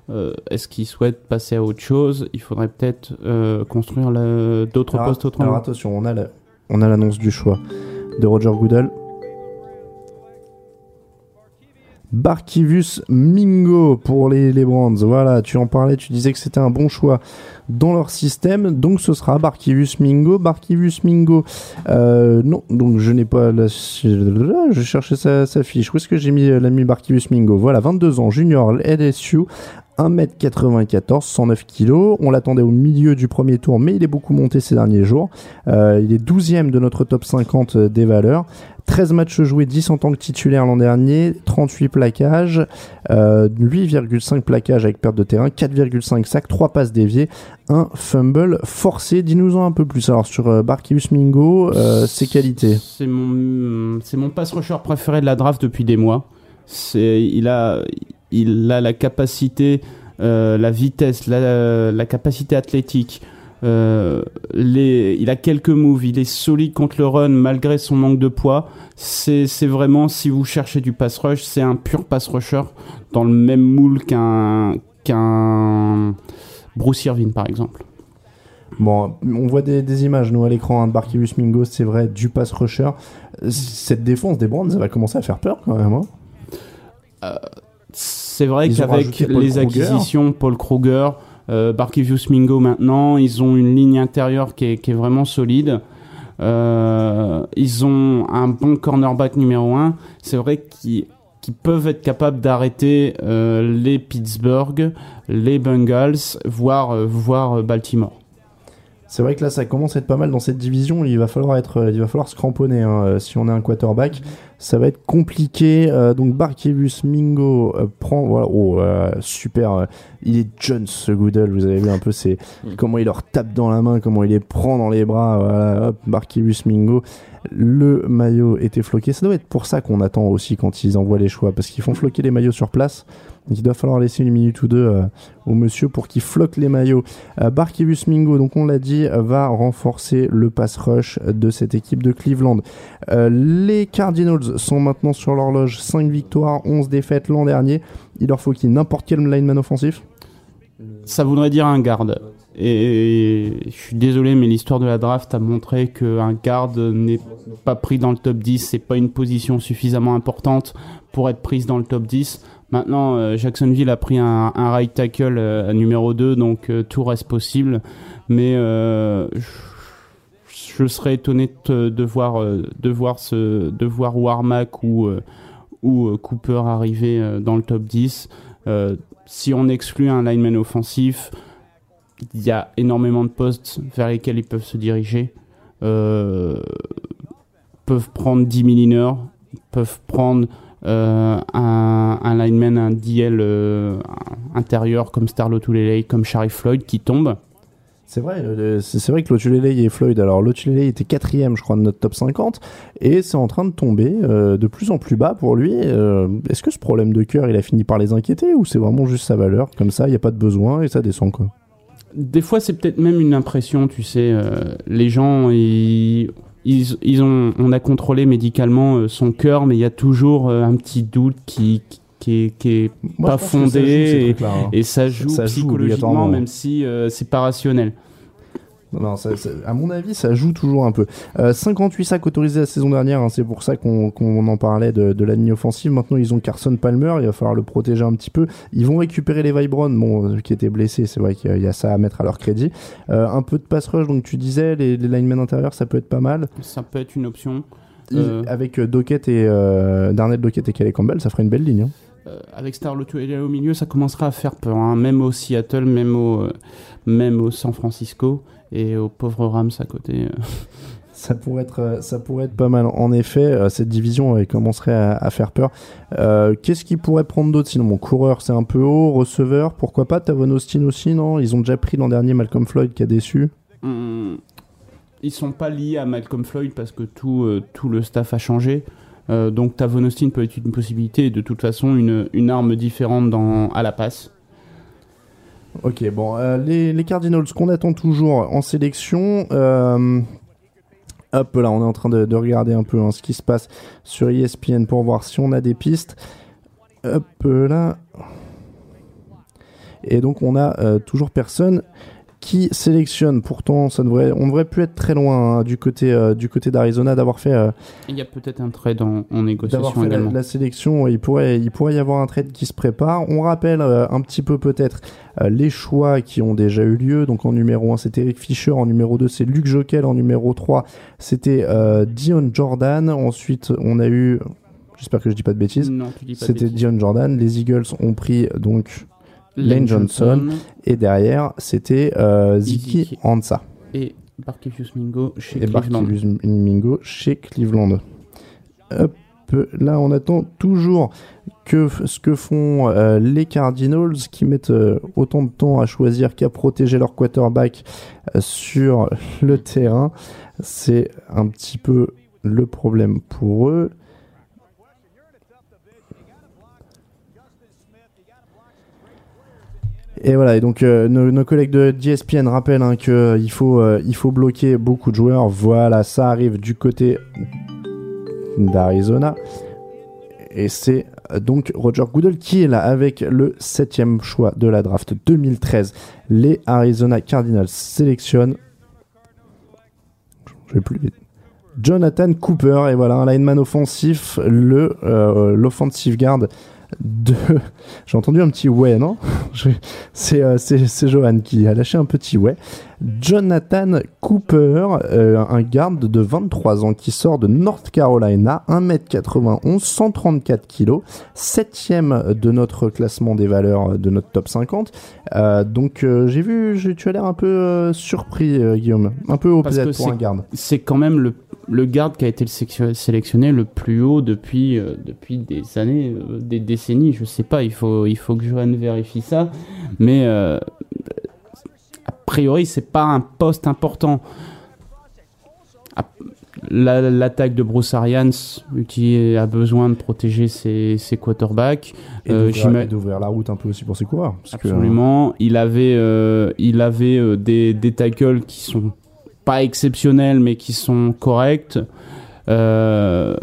Euh, Est-ce qu'ils souhaitent passer à autre chose? Il faudrait peut-être euh, construire d'autres postes autrement. alors attention, on a la- on a l'annonce du choix de Roger Goodell. Barkivus Mingo pour les, les Brands. Voilà, tu en parlais, tu disais que c'était un bon choix dans leur système. Donc ce sera Barkivus Mingo. Barkivus Mingo. euh, non, donc je n'ai pas la. Je cherchais sa, sa fiche. Où est-ce que j'ai mis l'ami Barkivus Mingo? Voilà, 22 ans, junior LSU. 1m94, 109 kg. On l'attendait au milieu du premier tour, mais il est beaucoup monté ces derniers jours. Euh, il est 12e de notre top 50 des valeurs. 13 matchs joués, 10 en tant que titulaire l'an dernier, 38 plaquages, euh, 8,5 plaquages avec perte de terrain, 4,5 sacs, 3 passes déviées, un fumble forcé. Dis-nous-en un peu plus alors sur euh, Barkius Mingo, euh, ses qualités. C'est mon, mon pass rusher préféré de la draft depuis des mois. Il a, il a la capacité, euh, la vitesse, la, la capacité athlétique. Euh, les, il a quelques moves, il est solide contre le run malgré son manque de poids. C'est, vraiment, si vous cherchez du pass rush, c'est un pur pass rusher dans le même moule qu'un, qu'un Bruce Irvin par exemple. Bon, on voit des, des images, nous, à l'écran, hein, de Barkevius Mingo, c'est vrai, du pass rusher. Cette défense des Browns, ça va commencer à faire peur quand même. Hein Euh, c'est vrai qu'avec les acquisitions, Paul Kruger, euh, Barkevius Mingo maintenant, ils ont une ligne intérieure qui est, qui est vraiment solide. Euh, ils ont un bon cornerback numéro 1. C'est vrai qu'ils peuvent être capables d'arrêter euh, les Pittsburgh, les Bengals, voire, euh, voire Baltimore. C'est vrai que là, ça commence à être pas mal dans cette division. Il va falloir être, il va falloir se cramponner hein, euh, si on est un quarterback. Ça va être compliqué. Euh, donc Barkevius Mingo euh, prend, voilà, oh, euh, super. euh, il est Jones ce Goodell. Vous avez vu un peu c'est comment il leur tape dans la main, comment il les prend dans les bras. Voilà, hop, Barkevius Mingo. Le maillot était floqué. Ça doit être pour ça qu'on attend aussi quand ils envoient les choix, parce qu'ils font floquer les maillots sur place. Il doit falloir laisser une minute ou deux euh, au monsieur pour qu'il floque les maillots. Euh, Barkevius Mingo, donc on l'a dit, va renforcer le pass rush de cette équipe de Cleveland. Euh, les Cardinals sont maintenant sur l'horloge, 5 victoires, 11 défaites l'an dernier. Il leur faut qu'il n'importe quel lineman offensif Ça voudrait dire un garde. Et je suis désolé, mais l'histoire de la draft a montré qu'un garde n'est pas pris dans le top 10. C'est pas une position suffisamment importante pour être prise dans le top 10. Maintenant, euh, Jacksonville a pris un, right tackle euh, à numéro 2, donc euh, tout reste possible. Mais je, serais étonné de, voir, de, voir ce, de voir Warmack ou, ou Cooper arriver dans le top 10. Euh, si on exclut un lineman offensif, il y a énormément de postes vers lesquels ils peuvent se diriger. Euh, peuvent prendre 10 milliners, peuvent prendre un, un lineman, un DL euh, intérieur comme Starlo Tulele, comme Sharif Floyd qui tombe. C'est vrai, euh, c'est vrai que Lotulele et Floyd, alors Lotulele était quatrième, je crois, de notre top 50, et c'est en train de tomber euh, de plus en plus bas pour lui. Euh, Est-ce que ce problème de cœur, il a fini par les inquiéter, ou c'est vraiment juste sa valeur Comme ça, il n'y a pas de besoin et ça descend, quoi? Des fois, c'est peut-être même une impression, tu sais. euh, les gens, ils, ils, ils ont, on a contrôlé médicalement euh, son cœur, mais il y a toujours euh, un petit doute qui, qui est, qui est Moi, pas fondé et, hein. et ça joue Ça psychologiquement, même si euh, c'est pas rationnel. Non, ça- ça- à mon avis, ça joue toujours un peu. Euh, 58 sacs autorisés la saison dernière, hein, c'est pour ça qu'on en parlait de, de la ligne offensive. Maintenant, ils ont Carson Palmer, il va falloir le protéger un petit peu. Ils vont récupérer les Vibron, bon, euh, qui étaient blessés, c'est vrai qu'il y a- ça à mettre à leur crédit. Euh, un peu de pass rush, donc tu disais, les, les linemen intérieurs, ça peut être pas mal. Ça peut être une option. Euh, Avec Dockett et Darnell Dockett et Kelly Campbell, ça ferait une belle ligne. hein. Avec Starlo Tulele au milieu, ça commencera à faire peur, hein, même au Seattle, même au, euh, même au San Francisco et aux pauvres Rams à côté. euh. Ça pourrait être, euh, ça pourrait être pas mal. En effet, euh, cette division elle commencerait à, à faire peur. Euh, Qu'est-ce qui pourrait prendre d'autre sinon? Mon coureur, c'est un peu haut. Receveur, pourquoi pas? Tavon Austin aussi, non? Ils ont déjà pris l'an dernier Malcolm Floyd qui a déçu. Hum, ils sont pas liés à Malcolm Floyd parce que tout, euh, tout le staff a changé. Euh, donc Tavon Austin peut être une possibilité et de toute façon une, une arme différente dans, à la passe. Ok, bon, euh, les, les Cardinals qu'on attend toujours en sélection. euh, hop là, on est en train de, de regarder un peu hein, ce qui se passe sur ESPN pour voir si on a des pistes. Hop là. Et donc on a euh, toujours personne qui sélectionne. Pourtant, ça devrait, on devrait plus être très loin hein, du côté euh, du côté d'Arizona d'avoir fait euh, Il y a peut-être un trade en, en négociation fait également. la sélection. Il pourrait, il pourrait y avoir un trade qui se prépare. On rappelle euh, un petit peu peut-être les choix qui ont déjà eu lieu. Donc en numéro 1, c'était Eric Fischer. En numéro 2, c'est Luke Jokel. En numéro 3, c'était Dion Jordan. Ensuite, on a eu... J'espère que je dis pas de bêtises. Non, tu dis pas de C'était. Dion Jordan. Les Eagles ont pris donc Lane Johnson. Et derrière, c'était euh, Ziki. Ansah. Et Barkevius Mingo chez et Cleveland. Barkevius Mingo chez Cleveland. Hop, là on attend toujours que ce que font euh, les Cardinals qui mettent euh, autant de temps à choisir qu'à protéger leur quarterback euh, sur le terrain. C'est un petit peu le problème pour eux. Et voilà, et donc euh, nos, collègues de DSPN rappellent hein, qu'il faut, euh, faut bloquer beaucoup de joueurs. Voilà, ça arrive du côté d'Arizona. Et c'est euh, donc Roger Goodell qui est là avec le septième choix de la draft 2013. Les Arizona Cardinals sélectionnent. Je vais plus vite. Jonathan Cooper, et voilà, un lineman offensif, euh, l'offensive guard de. J'ai entendu un petit ouais, non? Euh, c'est Johan qui a lâché un petit ouais. Jonathan Cooper, euh, un garde de 23 ans qui sort de North Carolina, 1m91, 134 kg, 7ème de notre classement des valeurs de notre top 50. Euh, donc euh, j'ai vu, j'ai- tu as l'air un peu euh, surpris, euh, Guillaume, un peu que peut-être pour c'est- un garde. C'est quand même le, le garde qui a été le sélectionné le plus haut depuis, euh, depuis des années, euh, des décennies. Je sais pas, il faut, il faut que Johan vérifie ça. Mais euh, a priori, c'est pas un poste important. A- la- L'attaque de Bruce Arians a besoin de protéger ses, ses quarterbacks. Et Euh, d'ouvrir- et d'ouvrir la route un peu aussi pour ses coureurs. parce que, Absolument. Il avait, euh, il avait euh, des, des tackles qui sont pas exceptionnels, mais qui sont corrects. Euh,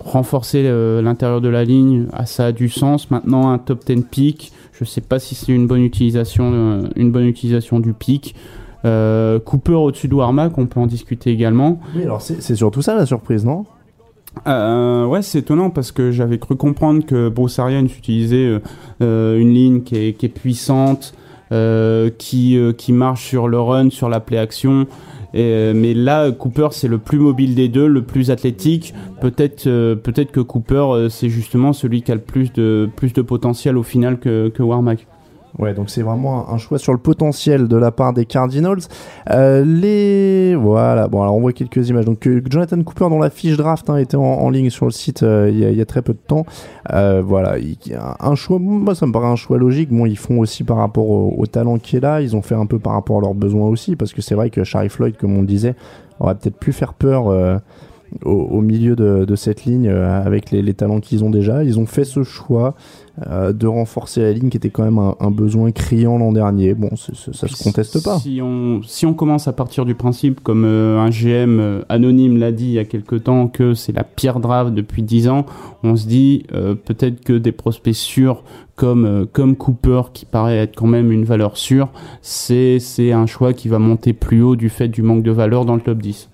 renforcer l'intérieur de la ligne, ah, ça a du sens. Maintenant, un top 10 pick, je sais pas si c'est une bonne utilisation, euh, une bonne utilisation du pick. Euh, Cooper au-dessus de Warmack, on peut en discuter également. Oui, alors c'est surtout ça la surprise, non? Euh, ouais, c'est étonnant parce que j'avais cru comprendre que Bruce Arians utilisait euh, une ligne qui est, qui est puissante, qui, qui marche sur le run, sur la play action. Euh, mais là, Cooper, c'est le plus mobile des deux, le plus athlétique. Peut-être euh, peut-être que Cooper, euh, c'est justement celui qui a le plus de, plus de potentiel au final que, que Warmack. Ouais, donc c'est vraiment un- choix sur le potentiel de la part des Cardinals. Euh, les voilà, bon alors on voit quelques images. Donc euh, Jonathan Cooper dont la fiche draft hein, était en, ligne sur le site euh, il y, a- très peu de temps. Voilà, il- un choix, moi ça me paraît un choix logique. Bon, ils font aussi par rapport au, talent qui est là, ils ont fait un peu par rapport à leurs besoins aussi, parce que c'est vrai que Shari Floyd, comme on le disait, aurait peut-être pu faire peur. au, milieu de, cette ligne avec les talents qu'ils ont déjà. Ils ont fait ce choix euh, de renforcer la ligne qui était quand même un, un besoin criant l'an dernier. Bon, c'est- c'est- ça se conteste pas. Si on, si on commence à partir du principe, comme euh, un GM euh, anonyme l'a dit il y a quelque temps, que c'est la pire draft depuis 10 ans, on se dit euh, peut-être que des prospects sûrs comme, euh, comme Cooper, qui paraît être quand même une valeur sûre, c'est c'est un choix qui va monter plus haut du fait du manque de valeur dans le top 10.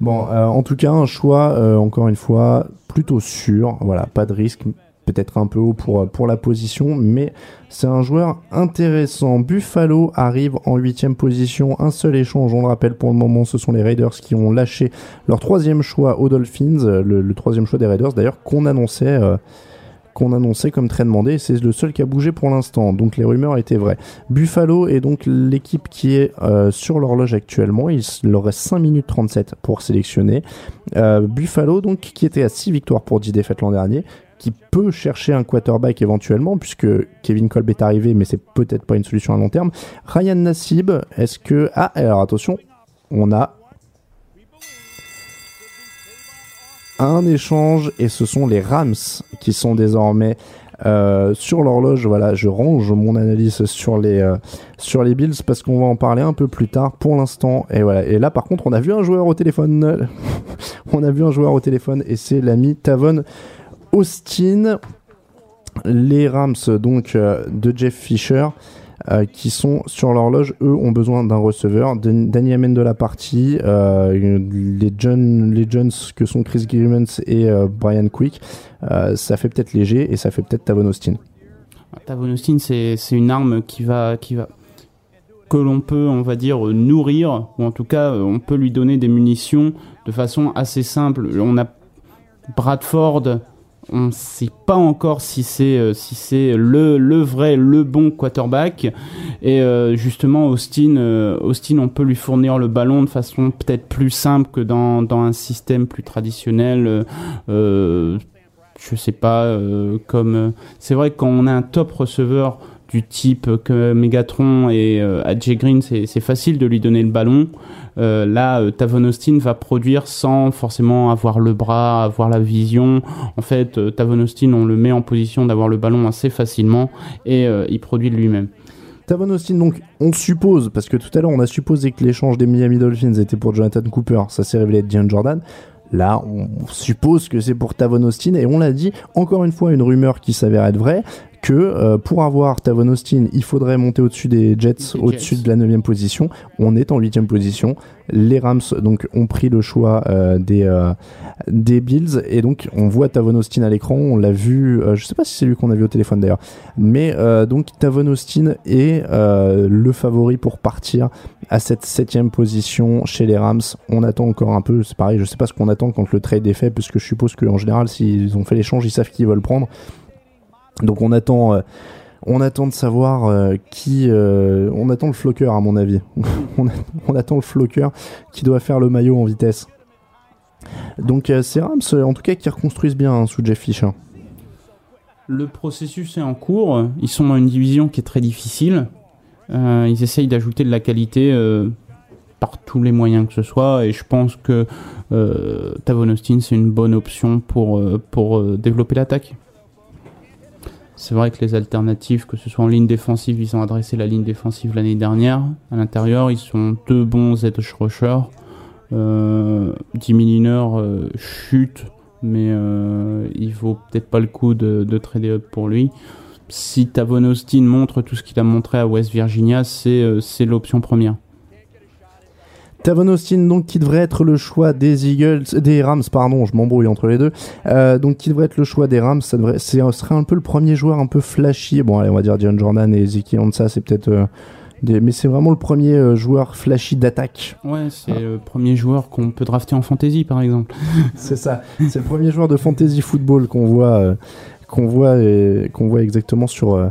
Bon, euh, en tout cas, un choix, euh, encore une fois, plutôt sûr. Voilà, pas de risque. Peut-être un peu haut pour, pour la position, mais c'est un joueur intéressant. Buffalo arrive en huitième position. Un seul échange, on le rappelle pour le moment, ce sont les Raiders qui ont lâché leur troisième choix aux Dolphins. euh, Le, troisième choix des Raiders, d'ailleurs, qu'on annonçait. euh, qu'on annonçait comme très demandé, c'est le seul qui a bougé pour l'instant, donc les rumeurs étaient vraies. Buffalo est donc l'équipe qui est euh, sur l'horloge actuellement, il leur reste 5 minutes 37 pour sélectionner. Euh, Buffalo donc qui était à 6 victoires pour 10 défaites l'an dernier, qui peut chercher un quarterback éventuellement, puisque Kevin Kolb est arrivé, mais c'est peut-être pas une solution à long terme. Ryan Nassib, est-ce que... Ah, alors attention, on a un échange et ce sont les Rams qui sont désormais euh, sur l'horloge. Voilà, je range mon analyse sur les euh, sur les Bills parce qu'on va en parler un peu plus tard. Pour l'instant, et voilà. Et là, par contre, on a vu un joueur au téléphone. on a vu un joueur au téléphone et c'est l'ami Tavon Austin. Les Rams donc euh, de Jeff Fisher. euh, qui sont sur l'horloge, eux ont besoin d'un receveur. Dan- Danny Amen de la partie, euh, les, Jones que sont Chris Grimmons et Brian Quick, ça fait peut-être léger et ça fait peut-être Tavon Austin. Tavon Austin, c'est une arme qui va, qui va que l'on peut, on va dire, nourrir, ou en tout cas, on peut lui donner des munitions de façon assez simple. On a Bradford on ne sait pas encore si c'est euh, si c'est le, le vrai le bon quarterback. Et euh, justement Austin euh, Austin on peut lui fournir le ballon de façon peut-être plus simple que dans, dans un système plus traditionnel je sais pas comme c'est vrai que quand on a un top receveur du type que Megatron et AJ Green c'est facile de lui donner le ballon euh, là, euh, Tavon Austin va produire sans forcément avoir le bras, avoir la vision. En fait, euh, Tavon Austin, on le met en position d'avoir le ballon assez facilement et il produit de lui-même. Tavon Austin, donc, on suppose, parce que tout à l'heure, on a supposé que l'échange des Miami Dolphins était pour Jonathan Cooper, ça s'est révélé être Dion Jordan. Là, on suppose que c'est pour Tavon Austin, et on l'a dit, encore une fois, une rumeur qui s'avère être vraie, que euh, pour avoir Tavon Austin, il faudrait monter au-dessus des Jets, au-dessus de la 9 position. On est en 8 position. Les Rams donc ont pris le choix euh, des, euh, des Bills et donc on voit Tavon Austin à l'écran. On l'a vu, je sais pas si c'est lui qu'on a vu au téléphone d'ailleurs, mais donc Tavon Austin est le favori pour partir à cette 7 position chez les Rams. On attend encore un peu, c'est pareil, je sais pas ce qu'on attend quand le trade est fait, parce que je suppose qu'en général, s'ils ont fait l'échange, ils savent qu'ils veulent prendre. Donc on attend, euh, on attend de savoir euh, qui. Euh, on attend le floqueur à mon avis. on, attend le floqueur qui doit faire le maillot en vitesse. Donc c'est Rams, en tout cas, qui reconstruisent bien hein, sous Jeff Fisher. Le processus est en cours. Ils sont dans une division qui est très difficile. ils essayent d'ajouter de la qualité par tous les moyens que ce soit. Et je pense que Tavon Austin, c'est une bonne option pour développer l'attaque. C'est vrai que les alternatives, que ce soit en ligne défensive, ils ont adressé la ligne défensive l'année dernière. À l'intérieur, ils sont deux bons edge rushers. Euh, euh, chute, mais euh, il vaut peut-être pas le coup de, de trader up pour lui. Si Tavon Austin montre tout ce qu'il a montré à West Virginia, c'est euh, l'option première. Tavon Austin, donc, qui devrait être le choix des Eagles, des Rams, pardon, je m'embrouille entre les deux. Euh, donc, qui devrait être le choix des Rams, ça devrait, ce serait un peu le premier joueur un peu flashy. Bon, allez, on va dire Dion Jordan et Ziki Ansa, c'est peut-être. Euh, mais c'est vraiment le premier euh, joueur flashy d'attaque. Ouais, c'est le premier joueur qu'on peut drafter en fantasy, par exemple. c'est ça. C'est le premier joueur de fantasy football qu'on voit, qu'on voit, qu'on voit exactement sur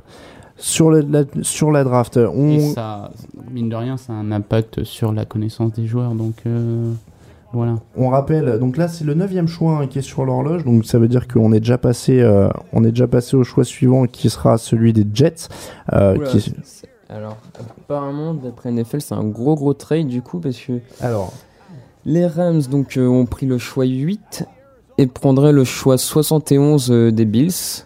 sur la, sur la draft. On... Et ça, mine de rien, ça a un impact sur la connaissance des joueurs. Donc euh, voilà. On rappelle, donc là c'est le neuvième choix hein, qui est sur l'horloge, donc ça veut dire qu'on est déjà passé, euh, on est déjà passé au choix suivant qui sera celui des Jets. Euh, alors apparemment d'après NFL c'est un gros gros trade du coup parce que alors les Rams donc ont pris le choix 8 et prendraient le choix 71 des Bills.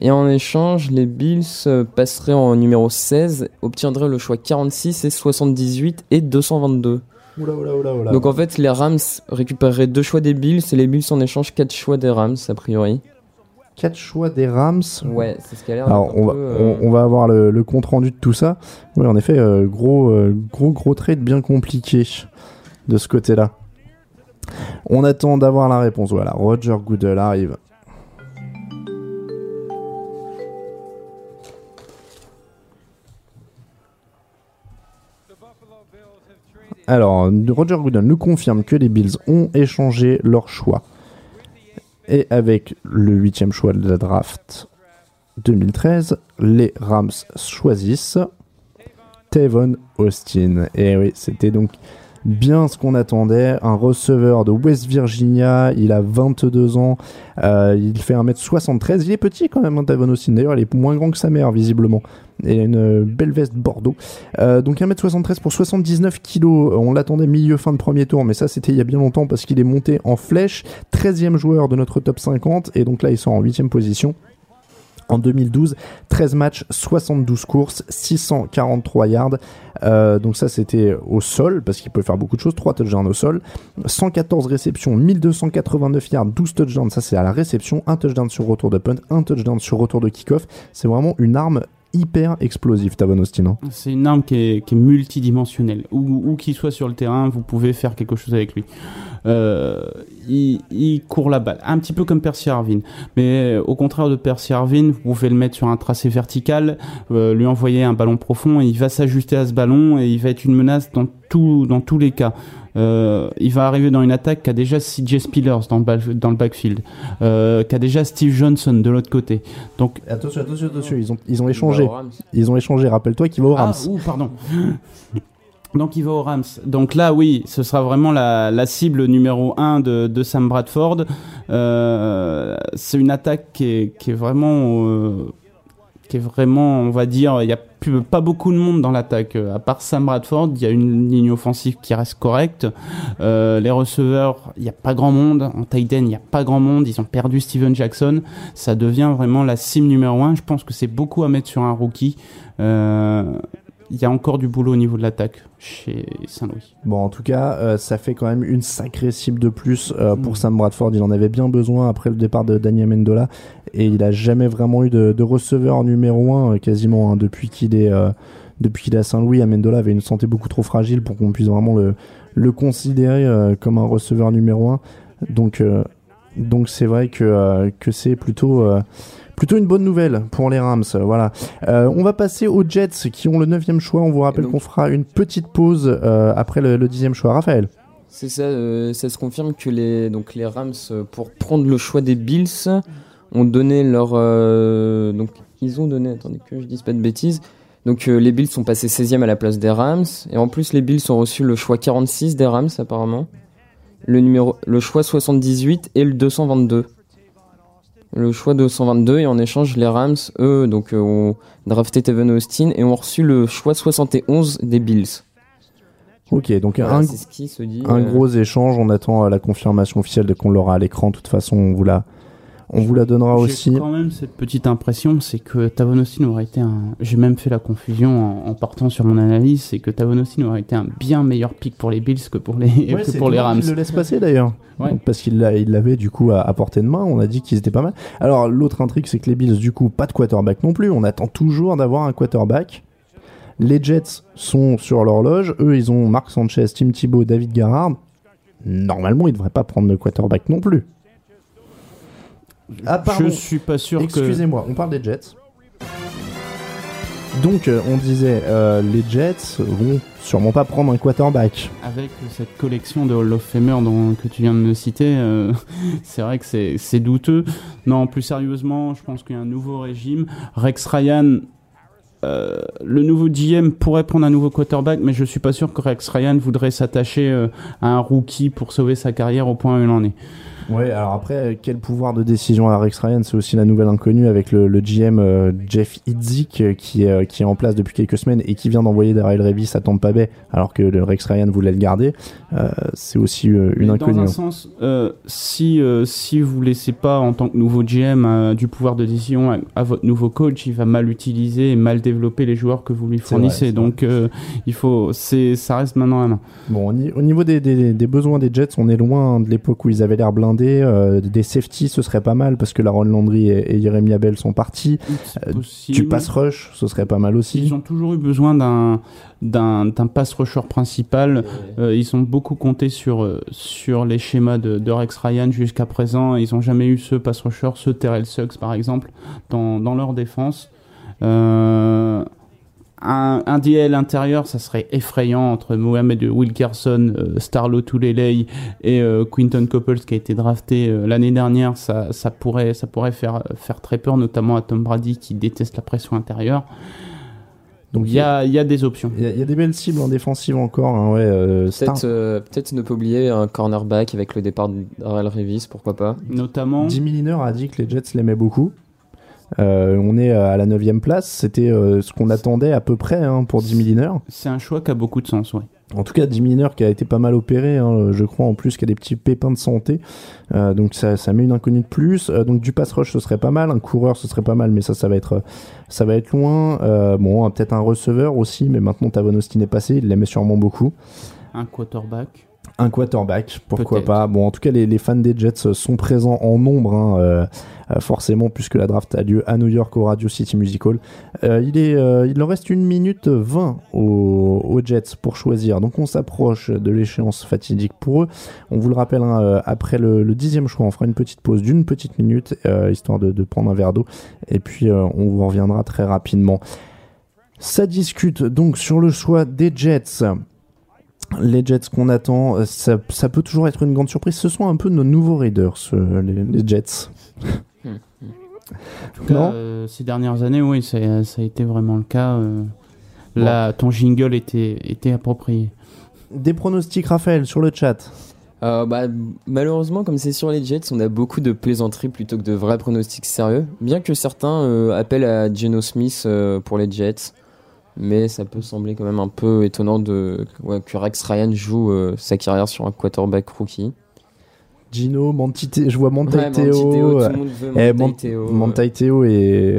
Et en échange, les Bills euh, passeraient en numéro 16, obtiendraient le choix 46 et 78 et 222. Oula, oula, oula, oula. Donc en fait, les Rams récupéreraient deux choix des Bills et les Bills en échange quatre choix des Rams, a priori. Quatre choix des Rams Ouais, c'est ce qui a l'air. Alors, on va, euh, on, va avoir le, compte rendu de tout ça. Oui, en effet, euh, gros, gros, gros trade bien compliqué de ce côté-là. On attend d'avoir la réponse. Voilà, Roger Goodell arrive. Alors, Roger Goodell nous confirme que les Bills ont échangé leur choix. Et avec le huitième choix de la draft 2013, les Rams choisissent Tavon Austin. Et oui, c'était donc bien ce qu'on attendait. Un receveur de West Virginia, il a 22 ans, euh, il fait 1m73, il est petit quand même, hein, Tavon Austin. D'ailleurs, il est moins grand que sa mère, visiblement. Il a une belle veste Bordeaux. Euh, donc 1m73 pour 79 kg. On l'attendait milieu fin de premier tour, mais ça c'était il y a bien longtemps parce qu'il est monté en flèche. 13e joueur de notre top 50 et donc là il sort en 8 position. En 2012, 13 matchs, 72 courses, 643 yards. Euh, donc ça c'était au sol, parce qu'il peut faire beaucoup de choses. 3 touchdowns au sol. 114 réceptions, 1289 yards, 12 touchdowns. Ça c'est à la réception. Un touchdown sur retour de punt, un touchdown sur retour de kick-off. C'est vraiment une arme hyper explosif, Tavon Austin. Hein. C'est une arme qui est, multidimensionnelle. Où, qu'il soit sur le terrain, vous pouvez faire quelque chose avec lui. Euh, il, court la balle, un petit peu comme Percy Harvin. Mais euh, au contraire de Percy Harvin, vous pouvez le mettre sur un tracé vertical, euh, lui envoyer un ballon profond, et il va s'ajuster à ce ballon et il va être une menace dans, tout, dans tous les cas. Euh, il va arriver dans une attaque qui a déjà CJ Spillers dans le, dans le backfield, euh, qui a déjà Steve Johnson de l'autre côté. Donc Attention, attention, attention, ils ont, ils ont échangé. Ils ont échangé, rappelle-toi qu'il va au Rams. Ah, ouh, pardon. Donc il va aux Rams. Donc là, oui, ce sera vraiment la, la cible numéro 1 de, de Sam Bradford. Euh, c'est une attaque qui est, qui est vraiment... euh, qui est vraiment, on va dire, il n'y a pas beaucoup de monde dans l'attaque. Euh, À part Sam Bradford, il y a une ligne offensive qui reste correcte. Euh, les receveurs, il n'y a pas grand monde. En tight il n'y a pas grand monde. Ils ont perdu Steven Jackson. Ça devient vraiment la cible numéro 1. Je pense que c'est beaucoup à mettre sur un rookie. Euh, il y a encore du boulot au niveau de l'attaque chez Saint-Louis. Bon, en tout cas, euh, ça fait quand même une sacrée cible de plus euh, pour Sam Bradford. Il en avait bien besoin après le départ de Daniel Mendola. Et il a jamais vraiment eu de, de receveur numéro 1 quasiment hein, depuis qu'il est, euh, depuis qu'il est à Saint-Louis. Amendola avait une santé beaucoup trop fragile pour qu'on puisse vraiment le, le considérer euh, comme un receveur numéro 1. Donc, euh, donc c'est vrai que, euh, que c'est plutôt, euh, plutôt une bonne nouvelle pour les Rams. Voilà. Euh, on va passer aux Jets qui ont le 9 choix. On vous rappelle qu'on fera une petite pause euh, après le, le 10 choix. Raphaël. C'est ça, euh, ça se confirme que les, donc les Rams, pour prendre le choix des Bills, ont donné leur. euh, donc, ils ont donné, attendez que je dise pas de bêtises. Donc, euh, les Bills sont passés 16e à la place des Rams. Et en plus, les Bills ont reçu le choix 46 des Rams, apparemment. Le, numéro, le choix 78 et le 222. Le choix 222, et en échange, les Rams, eux, donc, euh, ont drafté Tevin Austin et ont reçu le choix 71 des Bills. Ok, donc Voilà, un, c'est ce qui se dit, un euh, gros échange. On attend euh, la confirmation officielle de qu'on l'aura à l'écran. De toute façon, on vous la, on vous la donnera J'ai aussi. quand même cette petite impression, c'est que Tavon Austin aurait été un. J'ai même fait la confusion en, en partant sur mon analyse, c'est que Tavon Austin aurait été un bien meilleur pick pour les Bills que pour les, Ouais, que pour les Rams. qu'il le laisse passer d'ailleurs. Ouais. Donc, Parce qu'il l'a- il l'avait du coup à, à portée de main. On a dit qu'ils étaient pas mal. Alors l'autre intrigue, c'est que les Bills, du coup, pas de quarterback non plus. On attend toujours d'avoir un quarterback. Les Jets sont sur l'horloge. Eux, ils ont Marc Sanchez, Tim Thibault, David Garrard. Normalement, ils devraient pas prendre de quarterback non plus. Ah, pardon. Je suis pas sûr que. Excusez-moi, on parle des Jets. Donc, euh, on disait, euh, les Jets vont sûrement pas prendre un quarterback. Avec cette collection de Hall of Famer dont, que tu viens de me citer, euh, c'est vrai que c'est c'est douteux. Non, plus sérieusement, je pense qu'il y a un nouveau régime. Rex Ryan, euh, le nouveau GM pourrait prendre un nouveau quarterback, mais je suis pas sûr que Rex Ryan voudrait s'attacher euh, à un rookie pour sauver sa carrière au point où il en est. Ouais, alors après, euh, quel pouvoir de décision a Rex Ryan? C'est aussi la nouvelle inconnue avec le, le GM euh, Jeff Idzik euh, qui, est, qui est en place depuis quelques semaines et qui vient d'envoyer Daryl Revis à Tampa Bay alors que le Rex Ryan voulait le garder. C'est aussi une Mais inconnue. Dans un hein. sens, si, si vous laissez pas en tant que nouveau GM du pouvoir de décision à, à votre nouveau coach, il va mal utiliser et mal développer les joueurs que vous lui vrai, fournissez. Donc il faut, c'est, ça reste maintenant à main. Bon, au niveau des, des- des besoins des Jets, on est loin de l'époque où ils avaient l'air blindés. Euh, des safety, ce serait pas mal parce que Laron Landry et, et Jeremy Abel sont partis. Euh, du pass rush, ce serait pas mal aussi. Ils ont toujours eu besoin d'un d'un d'un pass rusher principal. Euh, ils ont beaucoup compté sur sur les schémas de, de Rex Ryan jusqu'à présent. Ils ont jamais eu ce pass rusher, ce Terrell Suggs par exemple, dans dans leur défense. Euh, un, un DL intérieur, ça serait effrayant entre Mohamed Wilkerson, euh, Starlo Tulelei et euh, Quinton Copples qui a été drafté euh, l'année dernière. Ça, ça pourrait, ça pourrait faire, faire très peur, notamment à Tom Brady qui déteste la pression intérieure. Donc il y a, il y a des options. Il y, a- il y a des belles cibles en défensive encore. hein, ouais, euh, Peut-être euh, peut-être ne pas oublier un cornerback avec le départ d'Arel Revis, pourquoi pas. Notamment. Jimmy Liner a dit que les Jets l'aimaient beaucoup. Euh, on est à la 9 place. C'était euh, ce qu'on attendait à peu près hein, pour Jimmy Liner. C'est un choix qui a beaucoup de sens, oui. En tout cas, Jimmy Liner qui a été pas mal opéré, hein, je crois en plus, qui a des petits pépins de santé. Euh, donc ça, ça met une inconnue de plus. Donc du pass rush, ce serait pas mal. Un coureur, ce serait pas mal, mais ça, ça va être, ça va être loin. Bon, peut-être un receveur aussi, mais maintenant Tavon Austin est passé, il l'aimait sûrement beaucoup. Un quarterback. Un quarterback, pourquoi pas. Bon, en tout cas, les, les fans des Jets sont présents en nombre, hein, euh, euh, forcément, puisque la draft a lieu à New York au Radio City Music Hall. Euh, il, est, euh, il leur reste une minute 20 aux, aux Jets pour choisir. Donc, on s'approche de l'échéance fatidique pour eux. On vous le rappelle, hein, euh, après le, le dixième choix, on fera une petite pause d'une petite minute, euh, histoire de, de prendre un verre d'eau. Et puis, euh, on vous reviendra très rapidement. Ça discute donc sur le choix des Jets. Les Jets qu'on attend, euh, ça, ça peut toujours être une grande surprise. Ce sont un peu nos nouveaux Raiders, euh, les, les Jets. En tout cas, Non euh, ces dernières années, oui, ça, ça a été vraiment le cas. euh, Là, ton jingle était, était approprié. Des pronostics, Raphaël, sur le chat. Euh, bah, malheureusement, comme c'est sur les Jets, on a beaucoup de plaisanteries plutôt que de vrais pronostics sérieux. Bien que certains euh, appellent à Geno Smith euh, pour les Jets, mais ça peut sembler quand même un peu étonnant de, ouais, que Rex Ryan joue euh, sa carrière sur un quarterback rookie. Gino, Mantite, je vois Mantai Ouais, eh, et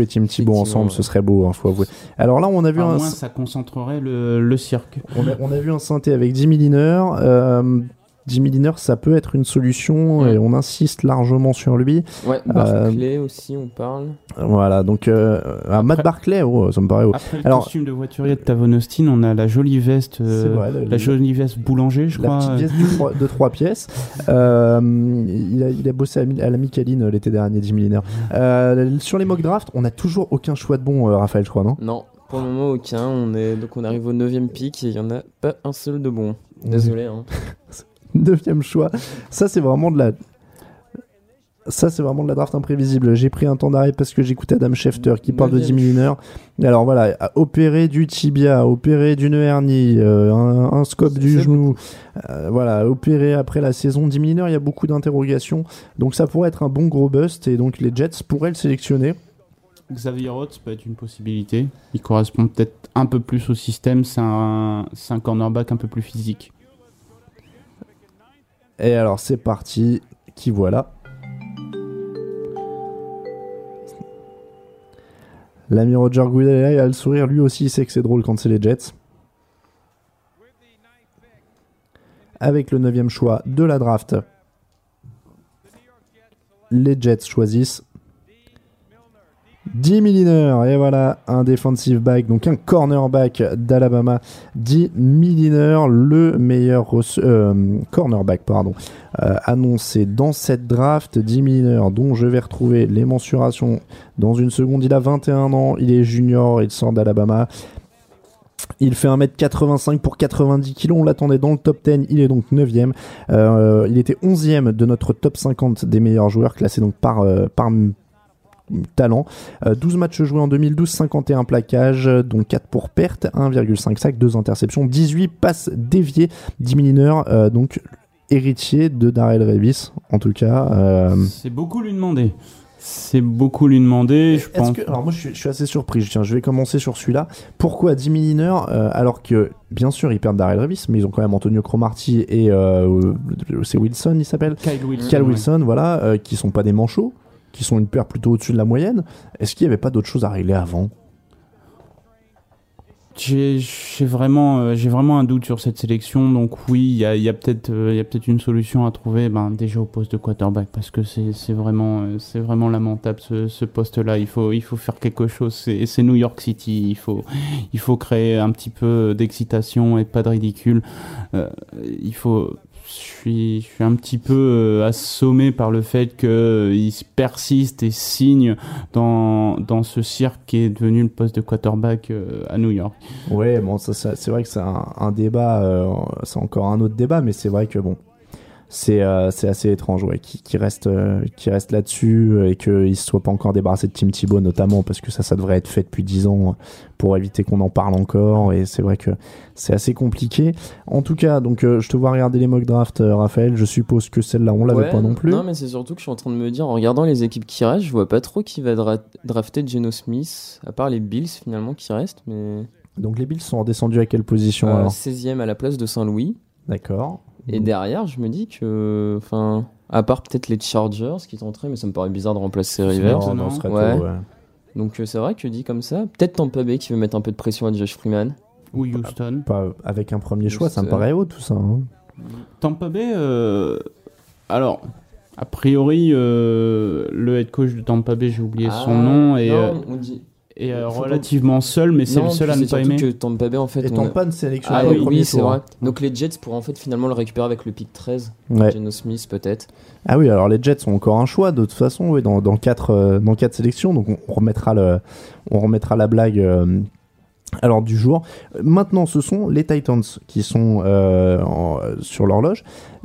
et Tim Thibault ensemble, ce serait beau, hein, faut avouer. Alors là, on a vu Au un, moins, ça concentrerait le, le cirque. on a, on a vu un synthé avec Jimmy Liner. Euh, Jimmy Liner, ça peut être une solution et on insiste largement sur lui. Ouais, Euh, Barclay aussi, on parle. voilà, donc euh, ah, Matt Barclay, oh, ça me paraît haut. Après le Alors, costume de voiturier de Tavon Austin, on a la jolie veste, euh, vrai, le- la jolie veste boulanger, je la crois. petite pièce du trois- de trois pièces. Euh, il, a, il a bossé à, la Micaline euh, l'été dernier, Jimmy Liner. Euh, sur les mock drafts, on a toujours aucun choix de bon, euh, Raphaël, je crois, non? Non, pour le moment aucun. On est donc on arrive au 9 pick et il y en a pas un seul de bon. Désolé. Hein. Neuvième choix. Ça, c'est vraiment de la. Ça, c'est vraiment de la draft imprévisible. J'ai pris un temps d'arrêt parce que j'écoutais Adam Schefter qui parle de Neuvième 10 000 Alors voilà, opérer du tibia, opérer d'une hernie, euh, un, un scope du genou, euh, voilà, opérer après la saison 10 000 il y a beaucoup d'interrogations. Donc ça pourrait être un bon gros bust et donc les Jets pourraient le sélectionner. Xavier Rhodes peut être une possibilité. Il correspond peut-être un peu plus au système. C'est un, c'est un cornerback un peu plus physique. Et alors c'est parti, qui voilà. L'ami Roger là, il a le sourire, lui aussi il sait que c'est drôle quand c'est les Jets. Avec le neuvième choix de la draft, les Jets choisissent Dee Milliner, et voilà, un defensive back, donc un cornerback d'Alabama. Dee Milliner, le meilleur euh, cornerback pardon, euh, annoncé dans cette draft. Dee Milliner, dont je vais retrouver les mensurations dans une seconde. Il a 21 ans, il est junior, il sort d'Alabama. Il fait 1m85 pour 90 kg, on l'attendait dans le top 10, il est donc 9ème. Euh, il était 11ème de notre top 50 des meilleurs joueurs, classé donc par talent. Euh, 12 matchs joués en 2012, 51 plaquages, euh, dont 4 pour perte, 1,5 sac, 2 interceptions, 18 passes déviées, 10 mineurs, euh, donc héritier de Darrell Revis, en tout cas. euh, C'est beaucoup lui demander. C'est beaucoup lui demander. Je pense. que, alors moi je suis, je suis assez surpris, tiens, je vais commencer sur celui-là. Pourquoi 10 mineurs euh, alors que bien sûr ils perdent Darrell Revis, mais ils ont quand même Antonio Cromartie et euh, c'est Wilson il s'appelle Kyle Wilson, Kyle ouais. Wilson, voilà, euh, qui sont pas des manchots, qui sont une paire plutôt au-dessus de la moyenne. Est-ce qu'il y avait pas d'autres choses à régler avant? J'ai vraiment, euh, vraiment un doute sur cette sélection. Donc oui, il y a, euh, y a peut-être une solution à trouver. Ben déjà au poste de quarterback parce que c'est, vraiment, euh, vraiment lamentable ce, ce poste-là. Il faut, il faut faire quelque chose. C'est, New York City. Il faut, il faut créer un petit peu d'excitation et pas de ridicule. Il faut. Suis, je suis un petit peu euh, assommé par le fait qu'il persiste et signe dans, dans ce cirque qui est devenu le poste de quarterback euh, à New York. Ouais, bon, ça, ça- c'est vrai que c'est un, un débat, euh, c'est encore un autre débat, mais c'est vrai que bon, c'est euh, c'est assez étrange, ouais, qui, qui reste, euh, qui reste là-dessus euh, et qu'il ne se soit pas encore débarrassé de Tim Thibault, notamment, parce que ça, ça devrait être fait depuis 10 ans pour éviter qu'on en parle encore, et c'est vrai que c'est assez compliqué. En tout cas, donc, euh, je te vois regarder les mock drafts, Raphaël, je suppose que celle-là, on l'avait Ouais, pas non plus. Non, mais c'est surtout que je suis en train de me dire, en regardant les équipes qui restent, je vois pas trop qui va dra- drafter Geno Smith, à part les Bills finalement qui restent, mais. Donc les Bills sont redescendus à quelle position alors? 16e à la place de Saint-Louis. D'accord. Et derrière, je me dis que. Enfin. À part peut-être les Chargers qui tenteraient, mais ça me paraît bizarre de remplacer Rivers. Non, non, ce serait ouais. tôt, ouais. Donc euh, c'est vrai que dit comme ça, peut-être Tampa Bay qui veut mettre un peu de pression à Josh Freeman. Ou Houston. Pas avec un premier choix, ça me paraît haut tout ça. hein. Tampa Bay, euh, alors, a priori, euh, le head coach de Tampa Bay, j'ai oublié son Ah, nom, et, non, euh, on dit- est euh, relativement seul, mais c'est le seul à ne pas aimer. que Tampa Bay en fait. Et Tampa ne sélectionne Ah pas oui, oui, c'est vrai. Donc les Jets pourraient en fait finalement le récupérer avec le pick 13. Ouais. Geno Smith peut-être. Ah oui, alors les Jets ont encore un choix de toute façon, oui, dans, dans, quatre, euh, dans quatre sélections, donc on, on remettra, le, on remettra la blague euh, alors du jour. Maintenant, ce sont les Titans qui sont euh, en- sur l'horloge.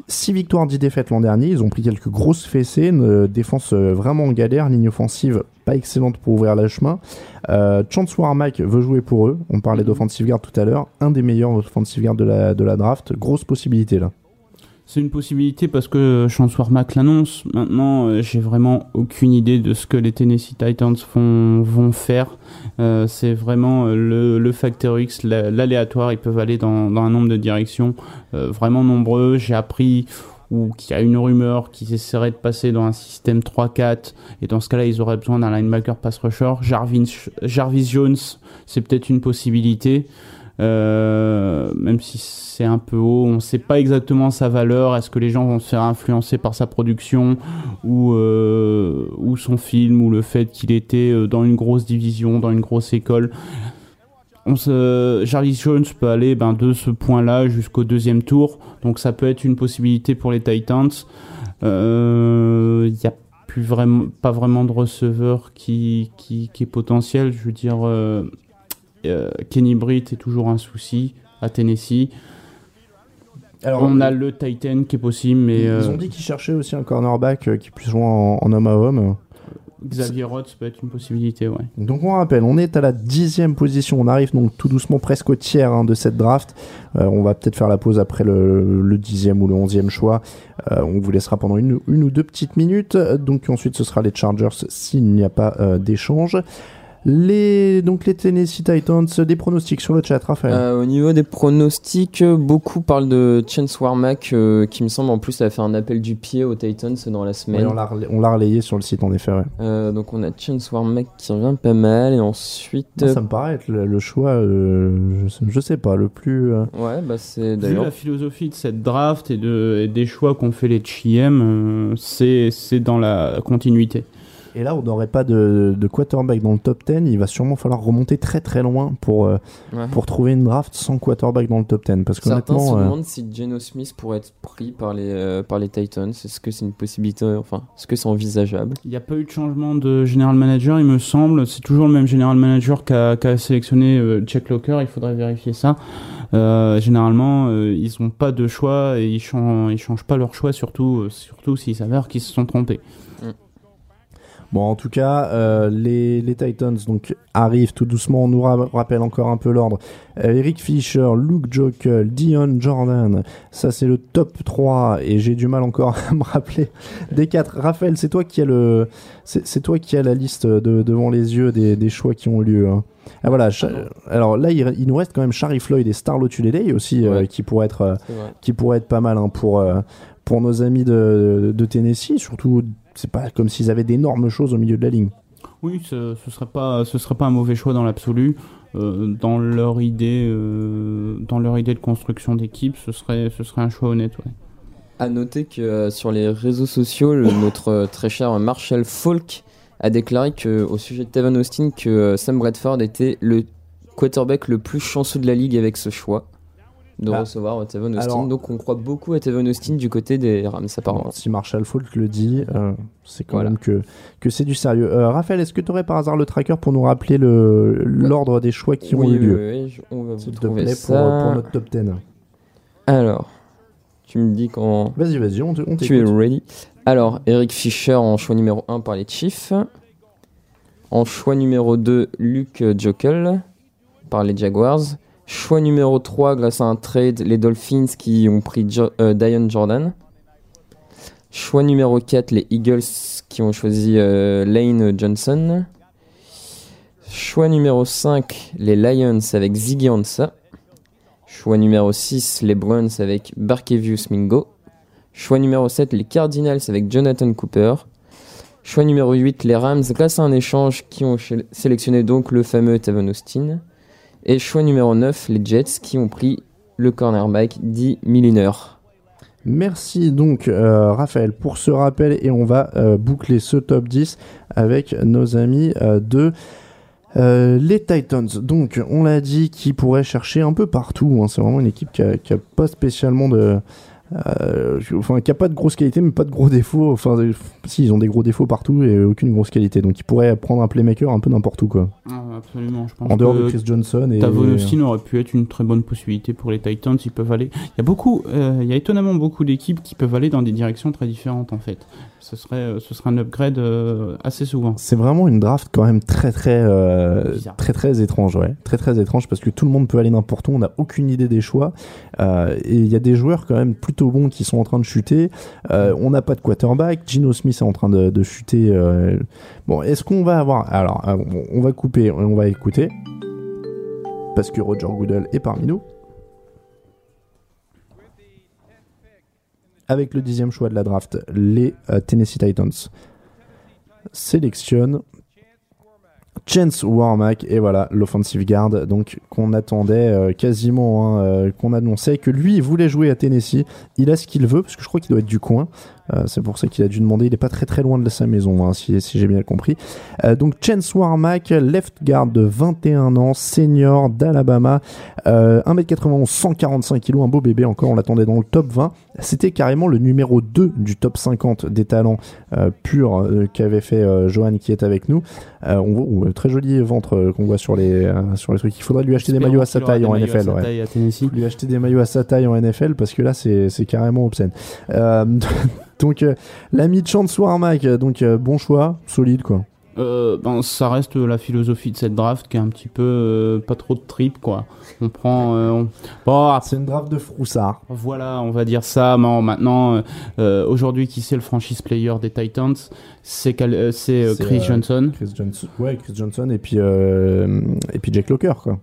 6 victoires, 10 défaites l'an dernier. Ils ont pris quelques grosses fessées, une euh, défense euh, vraiment en galère, ligne offensive pas excellente pour ouvrir le chemin. Euh, Chance Warmack veut jouer pour eux. On parlait d'offensive guard tout à l'heure. Un des meilleurs offensive guard de la, de la draft. Grosse possibilité là. C'est une possibilité parce que Chance Warmack l'annonce. Maintenant, euh, j'ai vraiment aucune idée de ce que les Tennessee Titans vont, vont faire. Euh, c'est vraiment euh, le, facteur X, la- l'aléatoire. Ils peuvent aller dans, un nombre de directions euh, vraiment nombreux. J'ai appris ou qu'il y a une rumeur qu'ils essaieraient de passer dans un système 3-4 et dans ce cas-là ils auraient besoin d'un linebacker pass rusher Jarvis, Jarvis Jones c'est peut-être une possibilité euh, même si c'est un peu haut, on ne sait pas exactement sa valeur. Est-ce que les gens vont se faire influencer par sa production ou, euh, son film ou le fait qu'il était euh, dans une grosse division, dans une grosse école? On Jones peut aller ben, de ce point-là jusqu'au deuxième tour, donc ça peut être une possibilité pour les Titans. Il n'y a plus vraiment, pas vraiment de receveur qui, qui est potentiel. Je veux dire, euh, euh, Kenny Britt est toujours un souci à Tennessee. Alors, on a le Titan qui est possible, mais Ils euh, ont dit qu'ils cherchaient aussi un cornerback euh, qui puisse jouer en, en homme à homme. Xavier Rhodes peut être une possibilité, ouais. Donc on rappelle, on est à la dixième position, on arrive donc tout doucement presque au tiers hein, de cette draft. Euh, on va peut-être faire la pause après le, le dixième ou le onzième choix. Euh, on vous laissera pendant une, une ou deux petites minutes. Donc ensuite ce sera les Chargers s'il n'y a pas euh, d'échange. Les donc les Tennessee Titans, des pronostics sur le chat, Raphaël. Euh, au niveau des pronostics, beaucoup parlent de Chance Warmack, euh, qui me semble en plus a fait un appel du pied aux Titans dans la semaine. on l'a relay- on l'a relayé sur le site en effet. ouais. Euh, donc on a Chance Warmack qui revient pas mal, et ensuite... Moi, ça me paraît être le, le choix, euh, je, sais- je sais pas, le plus. euh, Ouais, bah c'est Vu d'ailleurs... la philosophie de cette draft et, de, et des choix qu'ont fait les GM, euh, c'est dans la continuité. Et là, on n'aurait pas de, de quarterback dans le top 10. Il va sûrement falloir remonter très très loin pour, euh, Ouais. pour trouver une draft sans quarterback dans le top 10. Parce Certains se euh, demandent si Geno Smith pourrait être pris par les, euh, par les Titans. Est-ce que c'est une possibilité Enfin, est-ce que c'est envisageable? Il n'y a pas eu de changement de general manager, il me semble. C'est toujours le même general manager qu'a qu'a sélectionné euh, Jack Locker, il faudrait vérifier ça. Euh, généralement, euh, ils n'ont pas de choix et ils changent, ils changent pas leur choix, surtout, euh, surtout s'il s'avère qu'ils se sont trompés. Bon, en tout cas, euh, les, les Titans donc, arrivent tout doucement. On nous ra- rappelle encore un peu l'ordre. Euh, Eric Fisher, Luke Jokel, Dion Jordan. Ça, c'est le top 3. Et j'ai du mal encore à me rappeler des 4. Raphaël, c'est toi qui as le. C'est c'est toi qui as la liste de- devant les yeux des, des choix qui ont lieu. hein. Ah voilà, Cha- alors là il, il nous reste quand même Charlie Floyd et Star Lotulelei aussi euh, qui pourraient être qui pourrait être pas mal hein, pour, pour nos amis de, de Tennessee. Surtout, c'est pas comme s'ils avaient d'énormes choses au milieu de la ligne. Oui, ce, ce serait pas, ce serait pas un mauvais choix dans l'absolu. Euh, dans leur idée, euh, dans leur idée de construction d'équipe, ce serait, ce serait un choix honnête. Ouais. À noter que euh, sur les réseaux sociaux, le- notre très cher Marshall Falk a déclaré que, au sujet de Tavon Austin que Sam Bradford était le quarterback le plus chanceux de la ligue avec ce choix de Ah. recevoir euh, Tavon Austin. Alors- Donc on croit beaucoup à Tavon Austin du côté des Rams apparemment. Si Marshall Falk le dit, euh, c'est quand Voilà. même que, que c'est du sérieux. Euh, Raphaël, est-ce que tu aurais par hasard le tracker pour nous rappeler le- l'ordre des choix qui ont eu lieu? oui, on va vous S'il te trouver plaît, pour, ça. pour notre top 10. Alors, tu me dis quand Vas-y, vas-y, on, te- on tu es ready. Alors, Eric Fischer en choix numéro 1 par les Chiefs. En choix numéro 2, Luke Jokel par les Jaguars. Choix numéro 3, grâce à un trade, les Dolphins qui ont pris Jo- euh, Dion Jordan. Choix numéro 4, les Eagles qui ont choisi euh, Lane Johnson. Choix numéro 5, les Lions avec Ziggy Ansah. Choix numéro 6, les Browns avec Barkevius Mingo. Choix numéro 7, les Cardinals avec Jonathan Cooper. Choix numéro 8, les Rams grâce à un échange qui ont sélectionné donc le fameux Tavon Austin. Et choix numéro 9, les Jets qui ont pris le cornerback Dee Milliner. Merci donc euh, Raphaël pour ce rappel et on va euh, boucler ce top 10 avec nos amis euh, de les Titans. Donc on l'a dit qui pourrait chercher un peu partout. hein. C'est vraiment une équipe qui a, qui a pas spécialement de... euh, enfin, qui a pas de grosse qualité, mais pas de gros défauts. Enfin, euh, si, ils ont des gros défauts partout et aucune grosse qualité. Donc, ils pourraient prendre un playmaker un peu n'importe où, quoi. Euh, absolument. Je pense En dehors de Chris Johnson et. Tavon Austin aurait pu être une très bonne possibilité pour les Titans. Ils peuvent aller. Il y a beaucoup, euh, il y a étonnamment beaucoup d'équipes qui peuvent aller dans des directions très différentes en fait. Ce serait, euh, ce serait un upgrade euh, assez souvent. C'est vraiment une draft quand même très très euh, très très étrange, ouais, très très étrange parce que tout le monde peut aller n'importe où, on n'a aucune idée des choix Euh, et il y a des joueurs quand même plutôt bons qui sont en train de chuter. Euh, on n'a pas de quarterback, Gino Smith est en train de, chuter. euh. Bon, est-ce qu'on va avoir Alors, euh, on va couper, on va écouter parce que Roger Goodell est parmi nous. Avec le dixième choix de la draft, les Tennessee Titans sélectionnent Chance Warmack et voilà l'offensive guard donc qu'on attendait euh, quasiment hein, euh, qu'on annonçait que lui voulait jouer à Tennessee. Il a ce qu'il veut parce que je crois qu'il doit être du coin c'est pour ça qu'il a dû demander il est pas très très loin de sa maison hein, si, si j'ai bien compris Euh, donc Chance Warmack left guard de 21 ans senior d'Alabama euh, 1m91 145 kg un beau bébé encore on l'attendait dans le top 20 c'était carrément le numéro 2 du top 50 des talents euh, purs euh, qu'avait fait euh, Johan qui est avec nous euh, on voit on- très joli ventre euh, qu'on voit sur les euh, sur les trucs. Il faudrait lui acheter des maillots à sa taille en NFL. ouais. Lui acheter des maillots à sa taille en NFL parce que là c'est c'est carrément obscène. Euh, donc euh, l'ami de Chance Warmack, donc euh, bon choix, solide quoi. Euh, ben, ça reste la philosophie de cette draft qui est un petit peu euh, pas trop de trip quoi. On prend, euh, on- bon, C'est une draft de froussard. Voilà, on va dire ça. Bon, maintenant, euh, euh, aujourd'hui, qui c'est le franchise player des Titans? C'est euh, euh, Chris euh, Johnson. Chris Johnson, ouais, Chris Johnson et puis euh, et puis Jack Locker quoi.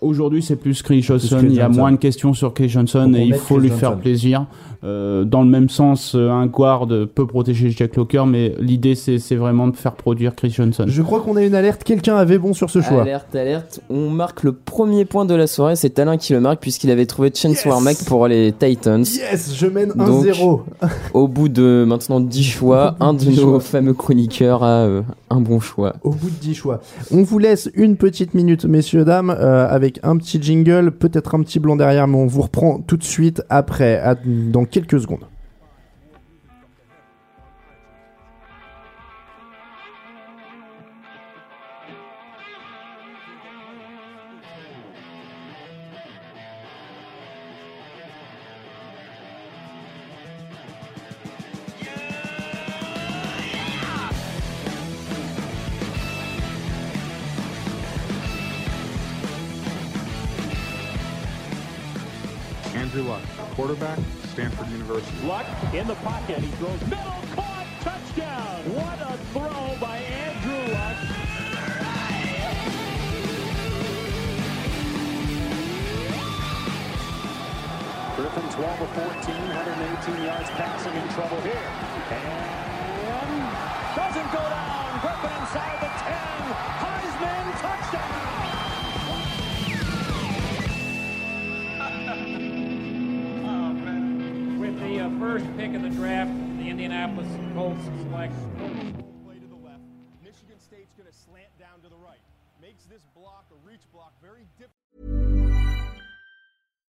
Aujourd'hui, c'est plus Chris Johnson. Il y a moins de questions sur Chris Johnson et il faut Chris lui faire plaisir. Euh, dans le même sens, euh, un guard peut protéger Jack Locker, mais l'idée, c'est vraiment de faire produire Chris Johnson. Je crois qu'on a une alerte. Quelqu'un avait bon sur ce choix. Alerte, alerte. On marque le premier point de la soirée. C'est Alain qui le marque puisqu'il avait trouvé Chance Yes Warmack pour les Titans. Yes, je mène Donc, 1-0. Au bout de maintenant 10 choix, un de de 10 nos choix. fameux chroniqueurs a euh, un bon choix. Au bout de 10 choix. On vous laisse une petite minute, messieurs, dames, euh, avec un petit jingle, peut-être un petit blanc derrière, mais on vous reprend tout de suite après, dans quelques secondes. This block, a reach block, very difficult.